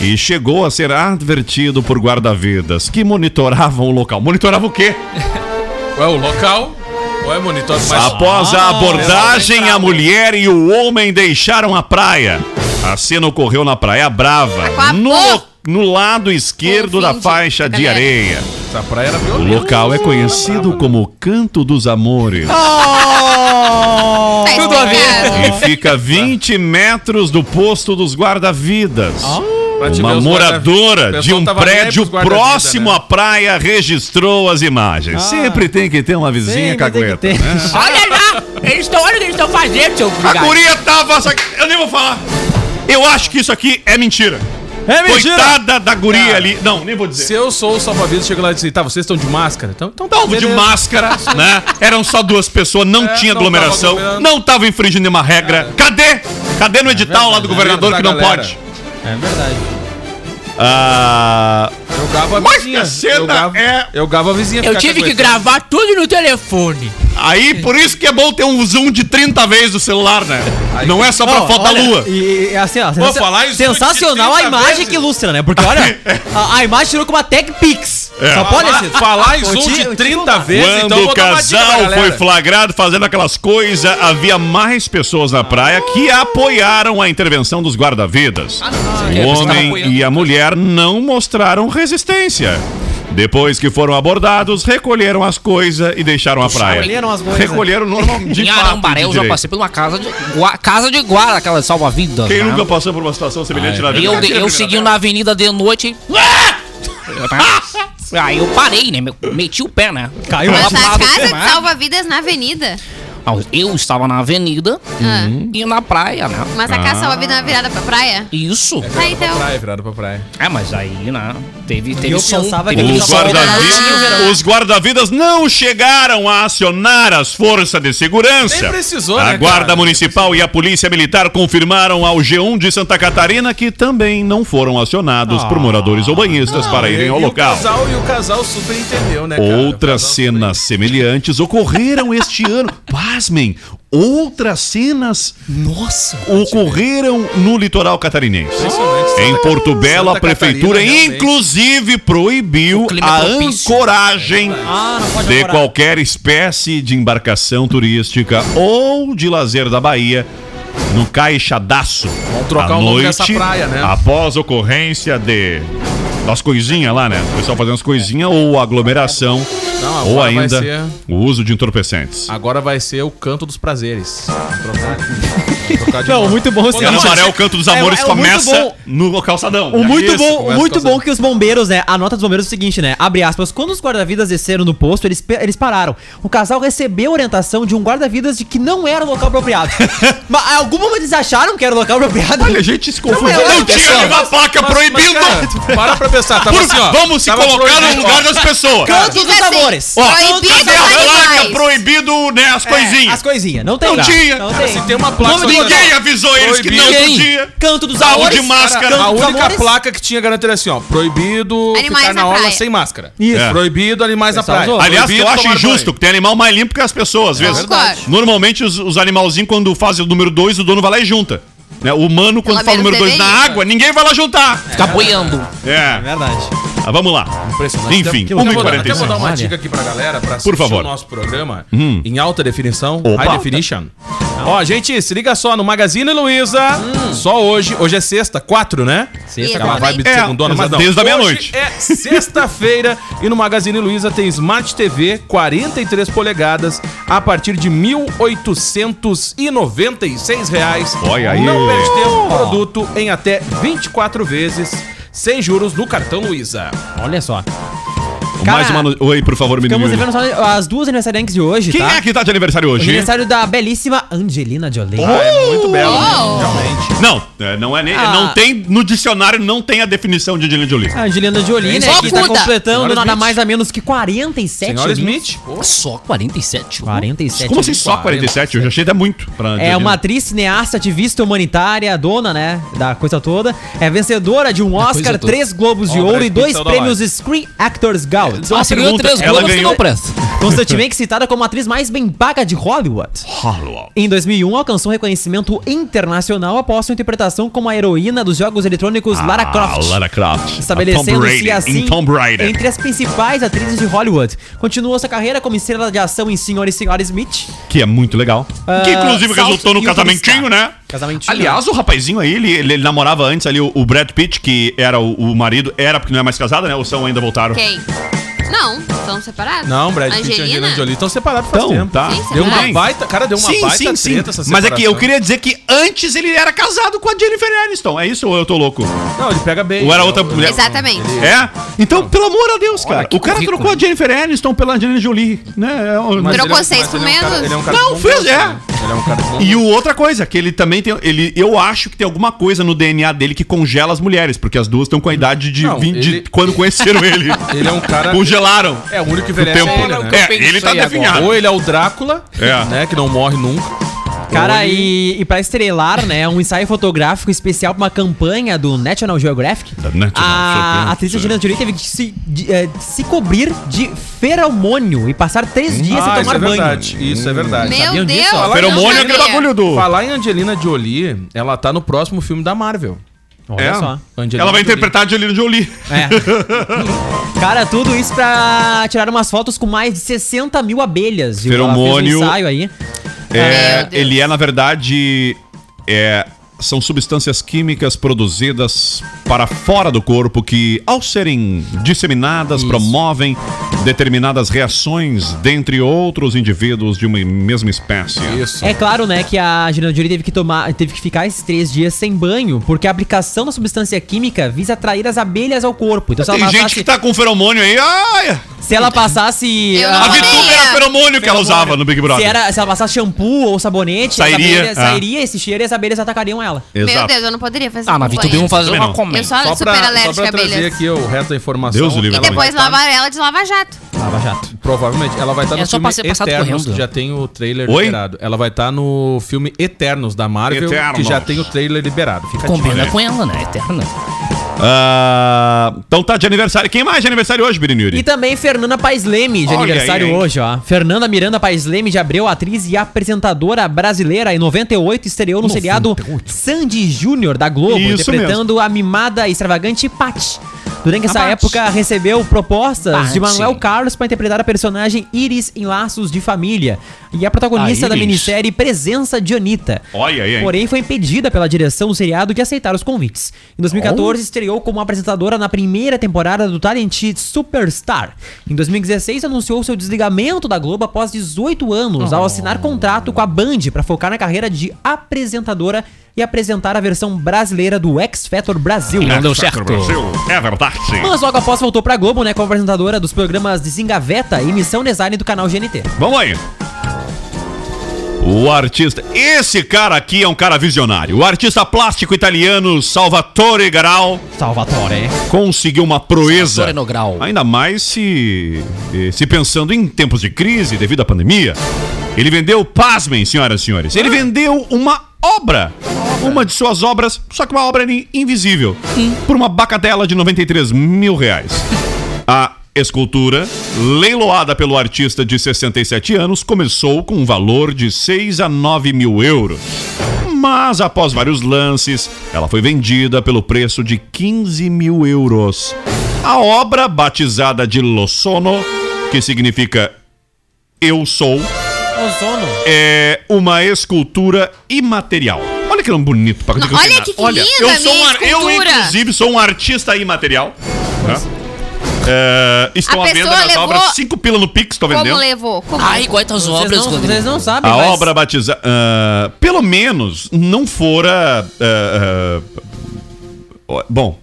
E chegou a ser advertido por guarda-vidas que monitoravam o local. Monitoravam o quê? Ué, o local... Ué, monitor... Mas... Após a Ah, abordagem, a mulher e o homem deixaram a praia. A cena ocorreu na Praia Brava, no, lo- no lado esquerdo da faixa de areia. Essa praia era O violenta. local é conhecido como Canto dos Amores. Tá Tudo a ver. E fica a 20 metros do posto dos guarda-vidas. Ver Uma moradora guarda- de um O prédio guarda-vida, próximo né? à praia registrou as imagens. Sempre tem que ter uma vizinha cagueta. né? <laughs> Olha lá! Eles estão, olha o que eles estão fazendo, seu A guria tava. Eu nem vou falar. Eu acho que isso aqui é mentira. É Coitada da guria Cara, ali. Não, nem vou dizer. Se eu sou o salva-vidas, chego lá e digo, tá, vocês estão de máscara? Então, então Tava de máscara, né? Eram só duas pessoas, não É, tinha não tava aglomeração, não tava infringindo nenhuma regra. Cadê? Cadê no edital lá do governador da que não galera. pode? É verdade. Ah, Eu gavo a Mas vizinha. a cena eu gavo, é- Eu gavo a vizinha. Eu tive que gravar tudo no telefone. Aí por isso que é bom ter um zoom de 30 vezes do celular, né? Não é só pra Ó, foto da olha, lua. E, e, assim, ó, Vou falar isso sensacional a 30 imagem vezes. que ilustra, né? Porque olha, <laughs> a, a imagem tirou com uma Tech Pix. É. Só pode Falar, ser. falar zoom de eu te 30 contar. vezes, Quando então o casal foi flagrado fazendo aquelas coisas, havia mais pessoas na praia que apoiaram a intervenção dos guarda-vidas. que o estavam homem e a mulher não mostraram resistência. Depois que foram abordados, recolheram as coisas e deixaram a praia. Recolheram as coisas. Recolheram normal, de em Arambaré eu já passei por uma casa de, gua- casa de guarda, aquela salva-vidas. Quem né? nunca passou por uma situação semelhante na vida? Eu, na eu seguindo na avenida de noite. <laughs> Aí eu parei, né? Meti o pé, né? Caiu Mas Lá pro lado, casa de salva-vidas na avenida. Ah, Eu estava na avenida Ah. e na praia, né? Mas a casa salva-vidas na virada pra praia? Isso. Tá, Pra então. praia, virado pra praia. É, mas aí, né? Teve, teve eu som. pensava teve que ele Os só guarda-vidas os guarda-vidas não chegaram a acionar as forças de segurança. Nem precisou, a né, Guarda cara? Municipal e a Polícia Militar confirmaram ao G1 de Santa Catarina que também não foram acionados por moradores ou banhistas para irem ao e local. O casal, e o casal super entendeu, né, cara? Outras cenas semelhantes ocorreram este ano. <laughs> Pasmem, outras cenas Nossa. ocorreram no litoral catarinense. Em Porto Belo, a prefeitura Catarina, inclusive proibiu a propício. ancoragem Ah, de qualquer espécie de embarcação turística ou de lazer da Bahia no Caixadaço. Vamos trocar à o nome noite, praia, né? Após ocorrência de das coisinhas lá, né? O pessoal fazendo as coisinhas ou aglomeração Não, ou ainda ser- o uso de entorpecentes. Agora vai ser o canto dos prazeres. Trocar. Não, muito bom. E a Amaré, o canto dos É, amores é muito começa bom. no calçadão. O muito Isso, bom, muito bom que os bombeiros, né? A nota dos bombeiros é o seguinte, né? Abre aspas. Quando os guarda-vidas desceram no posto, eles, eles pararam. O casal recebeu orientação de um guarda-vidas de que não era o local apropriado. <laughs> Mas em algum momento eles acharam que era o local apropriado. Olha, a gente se confundiu. Não, Não, é, tinha pessoal, uma placa Mas- proibindo. mas, cara, para pra pensar, tava Por- assim, ó. vamos se colocar no lugar das pessoas. Canto dos assim, amores. Ó, Proibido cadê a os placa proibido, né, as É, coisinhas? as coisinhas. Não tem. Não tinha. Não tem. se tem uma placa... Ninguém avisou eles que não podia. Canto dos amores. de máscara. A única placa que tinha garantia era assim, ó. Proibido Animais ficar na, na orla sem máscara. Isso. É. Proibido animais na praia. Aliás, eu acho injusto, que tem animal mais limpo que as pessoas, às vezes. verdade. Normalmente, os, os animalzinhos, quando fazem o número 2, o dono vai lá e junta. Né? O humano, quando Pelo fala o número menos 2 na água, ninguém vai lá juntar. Ficar boiando. É. Verdade. Ah, vamos lá. Impressionante. Enfim, Até- até vou dar- Até vou 1h45. dar uma dica aqui pra galera pra assistir Por favor. o nosso programa Hum. em alta definição, Opa. high definition. Ó, gente, se liga só, no Magazine Luiza, só hoje, hoje é sexta, quatro, né? Sexta, Aquela vibe de É, segundona, mas não. desde a meia-noite. é sexta-feira <laughs> e no Magazine Luiza tem Smart TV 43 polegadas a partir de 1.896 reais. Olha aí. Não perde tempo, produto em até 24 vezes, sem juros no cartão Luiza. Olha só. Cara, Mais uma. no- Oi, por favor, menino. Ficamos devendo só as duas aniversariantes de hoje, Quem tá? é que tá de aniversário hoje? Aniversário da belíssima Angelina Jolie. Ah, é muito belo, realmente. Não, é, não é nem. Ah. Não tem. No dicionário não tem a definição de Angelina Jolie. A Angelina Jolie, né? Só Que tá completando Senhora nada Smith. mais a menos que 47 Senhora aninhos. Smith. Só 47. 47 Como assim só 47? Eu já achei até muito pra É Angelina. uma atriz, cineasta, ativista humanitária, dona, né, da coisa toda. É vencedora de um Oscar, três Globos de Ouro e dois prêmios Screen Actors Guild. Ah, se ganhou três ela globos que ganhou- não presta. Constantemente citada como a atriz mais bem paga de Hollywood. Hollywood. Em 2001, alcançou reconhecimento internacional após sua interpretação como a heroína dos jogos eletrônicos Lara Croft. Ah, Lara Croft. A Tom Estabelecendo-se Brady, assim entre as principais atrizes de Hollywood. Continuou sua carreira como estrela de ação em Senhor e Senhora Smith. Que é muito legal. Ah, que inclusive resultou no casamentinho, né? Casamentinho. Aliás, o rapazinho aí, ele, ele, ele namorava antes ali o, o Brad Pitt, que era o, o marido, era porque não é mais casado, né? Ou são ainda voltaram? Quem? Não, são separados. Não, Brad Pitt e Angelina? Jolie estão separados faz Então, tempo. tá. Sim, Deu uma separados. baita, cara, deu uma sim, baita sim, sim. treta essa Mas é que eu separação. queria dizer que antes ele era casado com a Jennifer Aniston. É isso ou eu tô louco? Não, ele pega bem. Ou era outra mulher? Exatamente. É? Então, pelo amor a Deus, cara. que O cara currículo. trocou a Jennifer Aniston pela Angelina Jolie, né? É um- Mas Trocou ele é um- seis mas por ele é um cara- menos? Ele é um cara Não, de bom fez, gosto, é. né? Ele é um cara de bom E o outra coisa, que ele também tem. Ele, eu acho que tem alguma coisa no DNA dele que congela as mulheres, porque as duas estão com a idade de, Não, 20 de ele- quando conheceram <laughs> ele. Ele é um cara. Congelaram. É, o único que envelhece tempo. é ele, né? É, ele tá definhado. Ou ele é o Drácula, É. né? Que não morre nunca. Cara, e, e pra estrelar, né, um ensaio fotográfico especial pra uma campanha do National Geographic, Da National a atriz Angelina Jolie teve que se, de- eh, se cobrir de feromônio e passar três dias sem Ah, isso tomar é banho. verdade. Isso é verdade. Meu Sabiam Deus. disso? Feromônio é aquele sabia. bagulho do. Falar em Angelina Jolie, ela tá no próximo filme da Marvel. Olha É. só. Angelina Ela vai Jolie. interpretar a Angelina Jolie. É. <laughs> Cara, tudo isso pra tirar umas fotos com mais de 60 mil abelhas. viu? Ela fez um Feromônio. ensaio aí. É, Deus. ele é, na verdade. É, são substâncias químicas produzidas para fora do corpo que, ao serem disseminadas, Isso. promovem determinadas reações dentre outros indivíduos de uma mesma espécie. Isso. É claro, né, que a Angelina Jolie teve que tomar, teve que ficar esses três dias sem banho, porque a aplicação da substância química visa atrair as abelhas ao corpo. Então se ela Tem gente passasse, que tá com feromônio aí. Ai, se ela passasse ah, a. Vitube era feromônio que ela usava no Big se, Brother. era, se ela passasse shampoo ou sabonete, Sairia, as abelhas, é. sairia esse cheiro e as abelhas atacariam ela. Meu Deus, eu não poderia fazer Ah, na campanha. Vitu vamos fazer uma comenda. Eu sou Só super pra, só pra a trazer abelhas. aqui o resto da informação. Deus o livre. E ela vai depois tá- lavar ela de lava jato. Lava jato. Provavelmente. Ela vai estar É no só filme pra ser passado Eternos, correndo. que já tem o trailer Oi? liberado. Ela vai estar no filme Eternos da Marvel, Eternos. que já tem o trailer liberado. Fica Combina Olha aí. com ela, né? Eterna. Ah, então tá de aniversário. Quem mais de aniversário hoje, Birinuri? E também Fernanda Paes Leme, de Olha aniversário aí, hoje, ó. Fernanda Miranda Paes Leme de Abreu, atriz e apresentadora brasileira, em 98 estreou no seriado Sandy Júnior da Globo, Isso interpretando a mimada e extravagante Patty. Durante essa Patty. época, recebeu propostas de. Manuel Carlos para interpretar a personagem Iris em Laços de Família e a protagonista A da Iris. minissérie Presença de Anitta. Olha aí? Porém, foi impedida pela direção do seriado de aceitar os convites. Em 2014, estreou como apresentadora na primeira temporada do Talent Superstar. Em 2016, anunciou seu desligamento da Globo após 18 anos, ao assinar contrato com a Band para focar na carreira de apresentadora e apresentar a versão brasileira do X Factor Brasil. Não deu certo. Brasil. É verdade. Mas logo após voltou pra Globo, né, como apresentadora dos programas Desengaveta e Missão Design do canal GNT. Vamos aí. O artista. Esse cara aqui é um cara visionário. O artista plástico italiano Salvatore Garal Salvatore. conseguiu uma proeza. Salvatore no grau. Ainda mais se, eh, se pensando em tempos de crise devido à pandemia. Ele vendeu, pasmem, senhoras e senhores. Ele vendeu uma obra. Uma de suas obras, só que uma obra in- invisível. Por uma bacatela de 93 mil reais. A escultura, leiloada pelo artista de 67 anos, começou com um valor de 6 a 9 mil euros. Mas após vários lances, ela foi vendida pelo preço de 15 mil euros. A obra, batizada de Lo Sono, que significa Eu Sou, Ozono. é uma escultura imaterial. Olha que nome bonito. Pra Não, que eu olha que nada. linda eu a sou minha um ar- Eu, inclusive, sou um artista imaterial. tá? É, estão A à venda nas obras 5 pila no Pix, Como vendendo. levou? Como? Ai, quantas Vocês obras, não, vocês não sabem, A mas... obra batizada. ah, pelo menos não fora. ah, ah, bom.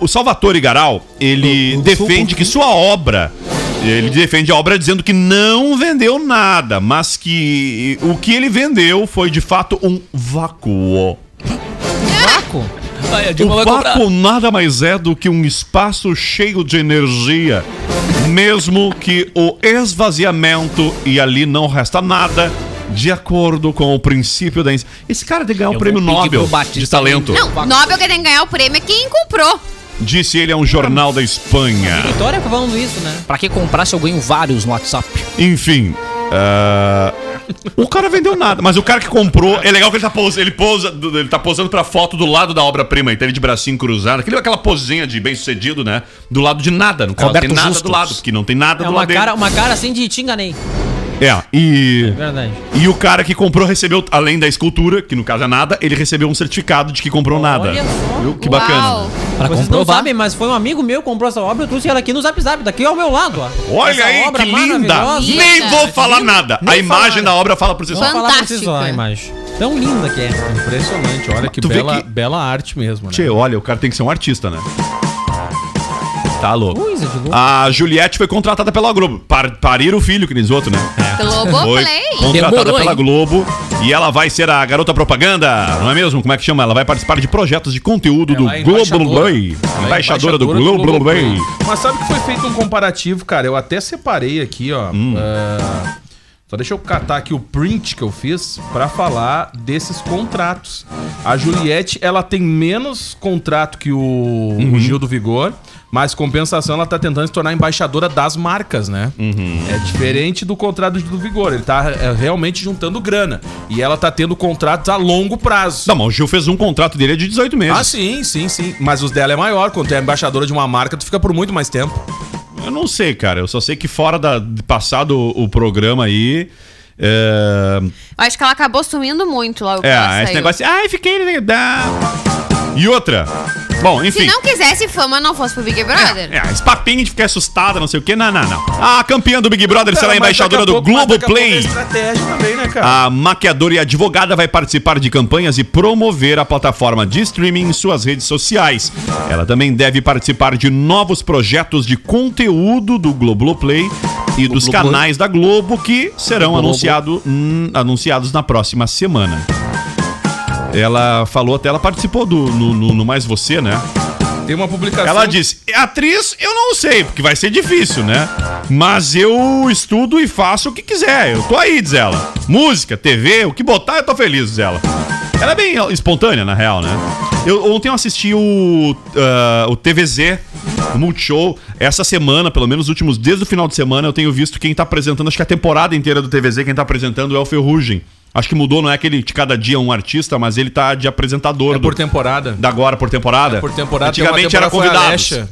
o Salvatore Garal, ele defende que sua obra. Ele defende a obra dizendo que não vendeu nada, mas que o que ele vendeu foi de fato um vácuo. Vácuo? O vácuo nada mais é do que um espaço cheio de energia, mesmo que o esvaziamento e ali não resta nada, de acordo com o princípio da. Esse cara tem que ganhar o Eu prêmio Nobel de talento. Não, Nobel que tem que ganhar o prêmio é quem comprou. Disse ele a um jornal da Espanha. Vitória falando isso, né? Pra que comprar se eu ganho vários no WhatsApp? Enfim. ah, O cara vendeu nada, mas o cara que comprou. É legal que ele tá, ele posa, ele tá posando pra foto do lado da obra-prima. Então ele de bracinho cruzado. Aquele, aquela posezinha de bem sucedido, né? Do lado de nada. No caso, Roberto tem nada Justus. do lado, porque não tem nada É do uma lado cara, dele. uma cara assim de te enganei. É, e. Verdade. E o cara que comprou recebeu, além da escultura, que no caso é nada, ele recebeu um certificado de que comprou nada. Olha só. Viu? Que Uau. bacana. Pra Vocês não comprovar. sabem, mas foi um amigo meu que comprou essa obra. Eu trouxe ela aqui no Zap Zap, daqui ao meu lado. Ó. Olha Essa aí, obra que linda! Nem Linda. vou falar nada. Nem a imagem da obra fala por si Vou só. falar pra vocês ó, a imagem. Tão linda que é. Impressionante, olha que bela, que- bela arte mesmo, né? Tchê, olha, o cara tem que ser um artista, né? Tá louco. Coisa de louco. A Juliette foi contratada pela Globo. Par, parir o filho, que diz outro, né? Foi Globoplay. contratada Demorou, pela hein? Globo e ela vai ser a garota propaganda, não é mesmo? Como é que chama? Ela vai participar de projetos de conteúdo do Ela é embaixadora. Globoplay. Ela é Embaixadora do Globoplay. Mas sabe que foi feito um comparativo, cara? Eu até separei aqui, ó. Hum. ah, só deixa eu catar aqui o print que eu fiz pra falar desses contratos. A Juliette, ela tem menos contrato que o, Uhum. o Gil do Vigor, mas compensação ela tá tentando se tornar embaixadora das marcas, né? Uhum. É diferente do contrato do Vigor. Ele tá é, realmente juntando grana. E ela tá tendo contratos a longo prazo. Não, mas o Gil fez um contrato dele de 18 meses. Ah, sim, sim, sim. Mas os dela é maior. Quando tu é embaixadora de uma marca, tu fica por muito mais tempo. Eu não sei, cara. Eu só sei que fora da, de passado o, o programa aí. É, Eu acho que ela acabou sumindo muito logo que ela é esse saiu. negócio. Ai, fiquei. da- E outra. Bom, enfim. Se não quisesse fama, não fosse pro Big Brother. É, esse papinho de ficar assustada, não sei o quê. Não, não, não. A campeã do Big Brother será a embaixadora do pouco- Globoplay. É também, né? A maquiadora e advogada vai participar de campanhas e promover a plataforma de streaming em suas redes sociais. Ela também deve participar de novos projetos de conteúdo do Globoplay e dos canais da Globo que serão anunciado, hum, anunciados na próxima semana. Ela falou até, ela participou do no, no- no Mais Você, né? Tem uma publicação. Ela disse: atriz, eu não sei, porque vai ser difícil, né? Mas eu estudo e faço o que quiser. Eu tô aí, diz ela. Música, TV, o que botar, eu tô feliz, diz ela. Ela é bem espontânea, na real, né? Eu, ontem eu assisti o, ah, o TVZ, o Multishow. Essa semana, pelo menos os últimos, desde o final de semana, eu tenho visto quem tá apresentando, acho que a temporada inteira do TVZ, quem tá apresentando é o Ferrugem. Acho que mudou, não é aquele de cada dia um artista, mas ele tá de apresentador É do, por temporada. da agora por temporada. É por temporada. Antigamente era temporada foi a convidado.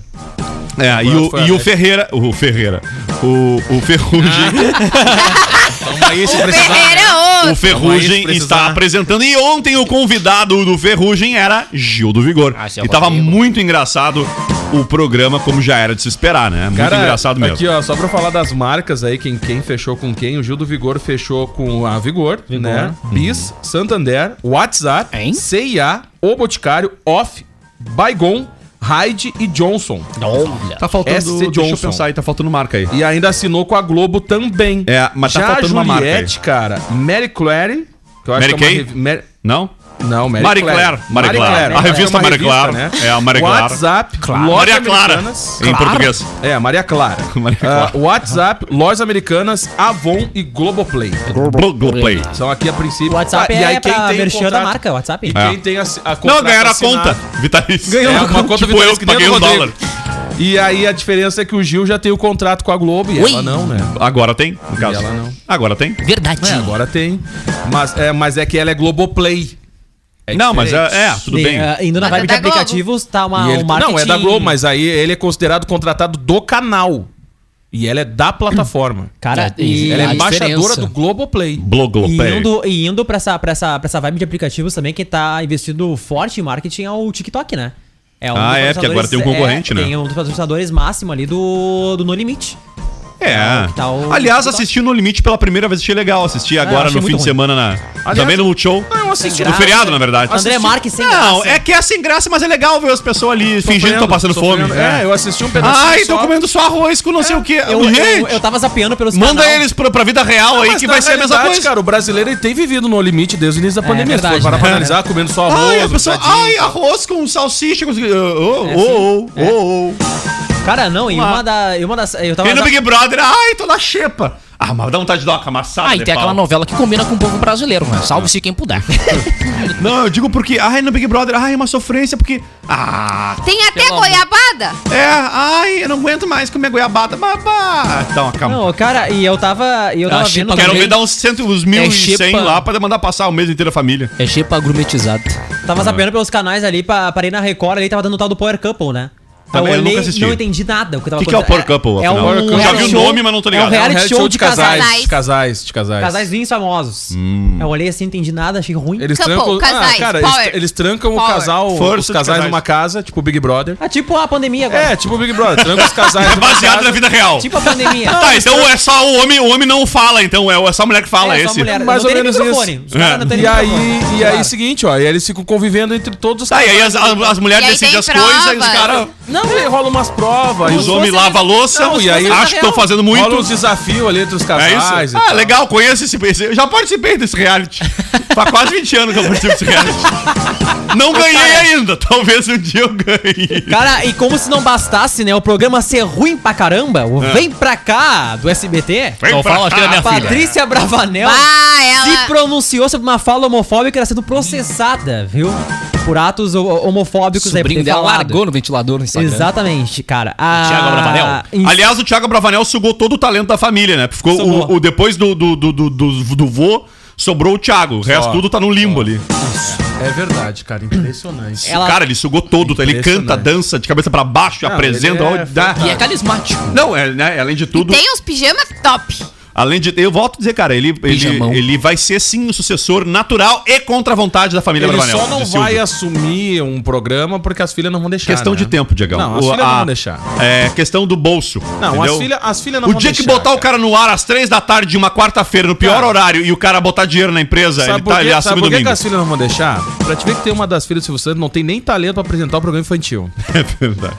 É, e o, e o. Ferreira. O Ferreira. O, o Ferrugem. <laughs> Tamo aí se precisar. É o. Vamos Ferrugem está apresentando. E ontem o convidado do Ferrugem era Gil do Vigor. Ah, seu e tava Rodrigo. muito engraçado o programa, como já era de se esperar, né? Muito Cara, engraçado mesmo. Aqui, ó, só pra falar das marcas aí, quem, quem fechou com quem, o Gil do Vigor fechou com a Vigor, né? Bis, Santander, WhatsApp? CIA, O Boticário, Off, Baigon, Hyde e Johnson. Olha. Tá faltando. SC Deixa eu Johnson. pensar aí, tá faltando marca aí. E ainda assinou com a Globo também. É, mas tá Já faltando uma a marca Juliette, cara, Mary Claire, que eu acho Mary que é uma Kay? revi- Mary- Não? Não, Mary, Marie Claire. Marie Claire. A revista uma Marie Claire. É a Marie Claire. WhatsApp, Claro. lojas Maria Clara. americanas. Em português. É, Maria Clara. <laughs> Maria Ah, Clara. WhatsApp, lojas americanas, Avon e Globoplay. Globoplay. São aqui a princípio. WhatsApp Ah, é quem pra tem o merchan da contrato- marca, WhatsApp. E É. quem tem a, a Não, ganharam a conta. Vitalício. É, uma conta tipo eu que paguei um do dólar. Rodrigo. E aí a diferença é que o Gil já tem o contrato com a Globo e Ui. ela não, né? Agora tem, no caso. ela não. Agora tem. Verdade. É, agora tem. Mas é, mas é que ela é Globoplay. É não, mas é, é, tudo E, bem. ah, indo na Mas vibe é de Globo. aplicativos, tá uma, E ele- um marketing... Não, é da Globo, mas aí ele é considerado contratado do canal. E ela é da plataforma. <clears throat> Cara, É, e... ela é embaixadora diferença. do Globoplay. E Globoplay. indo, e indo pra, essa, pra, essa, pra essa vibe de aplicativos também, quem tá investindo forte em marketing é o TikTok, né? É Ah, dos é, porque agora tem um concorrente, né? Tem um dos patrocinadores máximo ali do, do No Limite. É. tá o- Aliás, tá- assisti No Limite pela primeira vez, achei legal. Assisti agora achei no fim de ruim. semana na. Aliás, também no Multishow. Ah, eu assisti. No feriado, na verdade. André Marques sem Não, graça. é que é sem graça, mas é legal ver as pessoas ali fingindo que estão Sofrendo, passando fome. sofrendo. É, eu assisti um pedacinho Ai, só. tô comendo só arroz com não sei o quê. Eu, eu, Gente, eu tava zapeando pelos manda canal. eles pra, pra vida real aí Mas que vai ser a mesma coisa. cara, o brasileiro ele tem vivido no limite desde o início da pandemia. verdade, Se for parar pra né? analisar, comendo só arroz, Ai, a pessoa, ai, arroz com salsicha. Com... Oh, É, oh, oh, oh, oh. Cara, não, e uma, da, e uma das. Eu tava E no za- Big Brother, ai, tô na xepa. Ah, mas dá vontade de dar uma camaçada. Ah, e tem pau. aquela novela que combina com o povo brasileiro, né? Salve-se quem puder. <laughs> Não, eu digo porque, ai, no Big Brother, ai, é uma sofrência, porque. Ah, Tem até goiabada? é, ai, eu não aguento mais comer goiabada. Babá. Então, calma. Não, cara, e eu tava. E eu tava Ah, vendo. Quero ver dar uns, cento, uns mil É e cem lá pra mandar passar o mês inteiro a família. É xepa gourmetizado. Tava zapeando pelos canais ali, pra, parei na Record ali, tava dando o tal do Power Couple, né? Também eu olhei, nunca assisti. não entendi nada. O que, tava Que que é o Power. Couple, É, afinal? um Eu já reality vi o show- nome, mas não tô ligado. É um reality, show, de casais. casais. De casais, de casais. Casais vinhos famosos. Hum. Eu olhei assim, não entendi nada, achei ruim. Eles Couple, trancam. casais, ah, cara, eles, power. eles trancam o Power. casal, Força os casais casais. numa casa, tipo Big Brother. Ah, tipo a pandemia agora. É, tipo o Big Brother. Tranca os casais <laughs> É baseado casa. na vida real. Tipo a pandemia. Tá, então é só o homem, o homem não fala, então é, é só a mulher que fala É, só esse. mulher. Mais ou menos isso. É. E aí, e aí, seguinte, ó, e aí eles ficam convivendo entre todos os Tá, e aí as, casais. mulheres decidem as coisas, e os caras. Não, e aí rola umas provas. Os e homens lavam a louça, Não, e aí acham que estão fazendo muito. Rola uns desafios ali entre os É casais. isso? e Ah, legal, conheço esse. Eu já participei desse reality. <laughs> Faz quase 20 anos que eu participo desse reality. Não ganhei ainda, talvez um dia eu ganhe. Cara, e como se não bastasse, né, o programa ser ruim pra caramba, o É. Vem Pra Cá do SBT, Vem Não pra fala aqui cá. da minha filha. Patrícia Bravanel Ah, ela. se pronunciou sobre uma fala homofóbica e era sendo processada, viu? Por atos ho- O homofóbicos aí, por sobrinho ter dela falado. largou no ventilador no Instagram. Exatamente, cara. A... Thiago Bravanel. Aliás, o Thiago Bravanel sugou todo o talento da família, né? Ficou o, o- depois do, do, do, do, do, do vô, sobrou o Thiago. O resto Só. tudo tá no limbo ali. É verdade, cara. Impressionante. Ela- Cara, ele sugou todo. Ele Impressionante. canta, dança de cabeça pra baixo, Não, apresenta. ele é ó, dá- E é carismático. Não, é, né, além de tudo. Tem uns pijamas top. Além de. Eu volto a dizer, cara, ele, ele, Pijamão. ele vai ser sim o sucessor natural e contra a vontade da família Ele Bravanel. só não vai assumir um programa porque as filhas não vão deixar. Questão né? de tempo, Diegão. Não, as O- filhas não vão deixar. É questão do bolso. Não, entendeu? as filhas as filha não O vão dia que deixar, botar o cara no ar às três da tarde de uma quarta-feira, no pior Cara. horário, e o cara botar dinheiro na empresa, ele, por tá, quê? ele Sabe assume por que, domingo. as filhas não vão deixar? Pra te ver que tem uma das filhas do Silvio Santos não tem nem talento pra apresentar o programa infantil. <laughs> É verdade.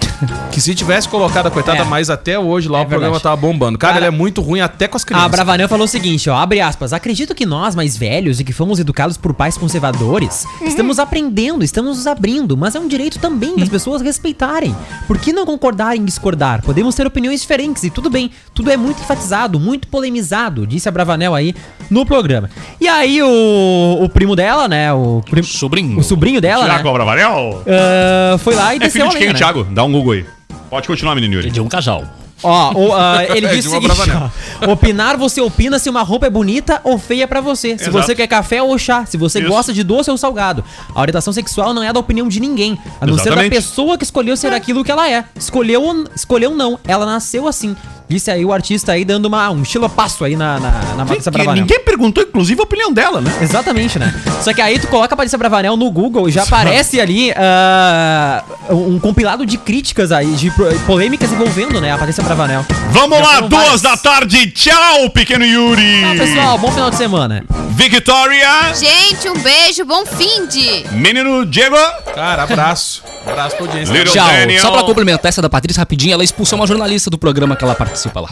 Que se tivesse colocado a coitada É. mais até hoje lá, É o programa tava bombando. Cara, Cara, ele é muito ruim até com as A crianças. Bravanel falou o seguinte, ó, abre aspas, acredito que nós, mais velhos e que fomos educados por pais conservadores, estamos aprendendo, estamos nos abrindo, mas é um direito também das pessoas respeitarem. Por que não concordar em discordar? Podemos ter opiniões diferentes e tudo bem, tudo é muito enfatizado, muito polemizado, disse a Bravanel aí no programa. E aí o, o primo dela, né, o, prim- Sobrinho. o sobrinho dela, né, Thiago Bravanel? ah, foi lá e É desceu filho de quem, né? Thiago? Dá um Google aí. Pode continuar, menino Yuri. De um casal. Ó, o, ah, <laughs> ele É, disse o seguinte, ó, opinar você opina se uma roupa é bonita ou feia pra você. Se Exato. você quer café ou chá, se você Isso. gosta de doce ou salgado. A orientação sexual não é da opinião de ninguém, a não ser da Exatamente. pessoa que escolheu ser aquilo que ela é. Escolheu ou escolheu não, ela nasceu assim. Disse aí o artista aí dando uma, um chilopasso aí na, na, na Patrícia Bravanel. ninguém perguntou, inclusive, a opinião dela, né? Exatamente, né? Só que aí tu coloca a Patrícia Bravanel no Google e já aparece ali ah, um compilado de críticas aí, de polêmicas envolvendo, né, a Patrícia Bravanel. Vamos Já lá, duas várias. da tarde. Tchau, pequeno Yuri. Tchau, pessoal. Bom final de semana. Victoria. Gente, um beijo, bom fim de. Menino Diego. Cara, abraço. abraço pra audiência. Little Tchau. Daniel. Só pra complementar essa da Patrícia rapidinho, ela expulsou uma jornalista do programa que ela participa lá.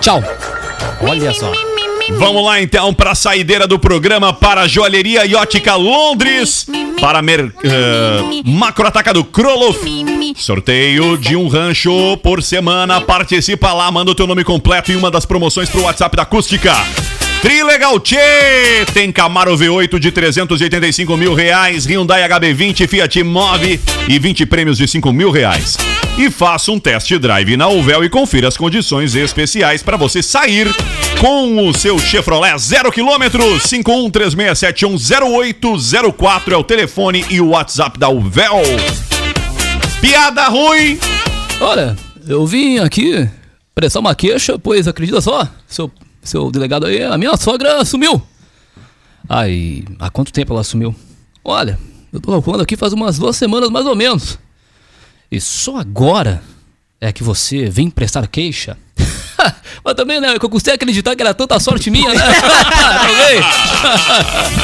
Tchau. Olha só. Vamos lá então para a saideira do programa para a Joalheria e Ótica Londres, para Mer, eh, Macro Atacado Kroloff. Sorteio de um rancho por semana. Participa lá, manda o teu nome completo e uma das promoções pro WhatsApp da Acústica. Trilegal Tchê! Tem Camaro V8 de 385 mil reais, Hyundai HB20, Fiat Mobi e 20 prêmios de 5 mil reais. E faça um test drive na Uvel e confira as condições especiais para você sair com o seu Chevrolet 0 km. 5136710804 é o telefone e o WhatsApp da Uvel. Piada ruim! Olha, eu vim aqui prestar uma queixa, pois acredita só, seu, seu delegado aí, a minha sogra sumiu. Ai, há quanto tempo ela sumiu? Olha, eu tô calculando aqui faz umas duas semanas mais ou menos. E só agora é que você vem prestar queixa? <laughs> Mas também, né, eu custei acreditar que era tanta sorte minha, né? <laughs> <laughs>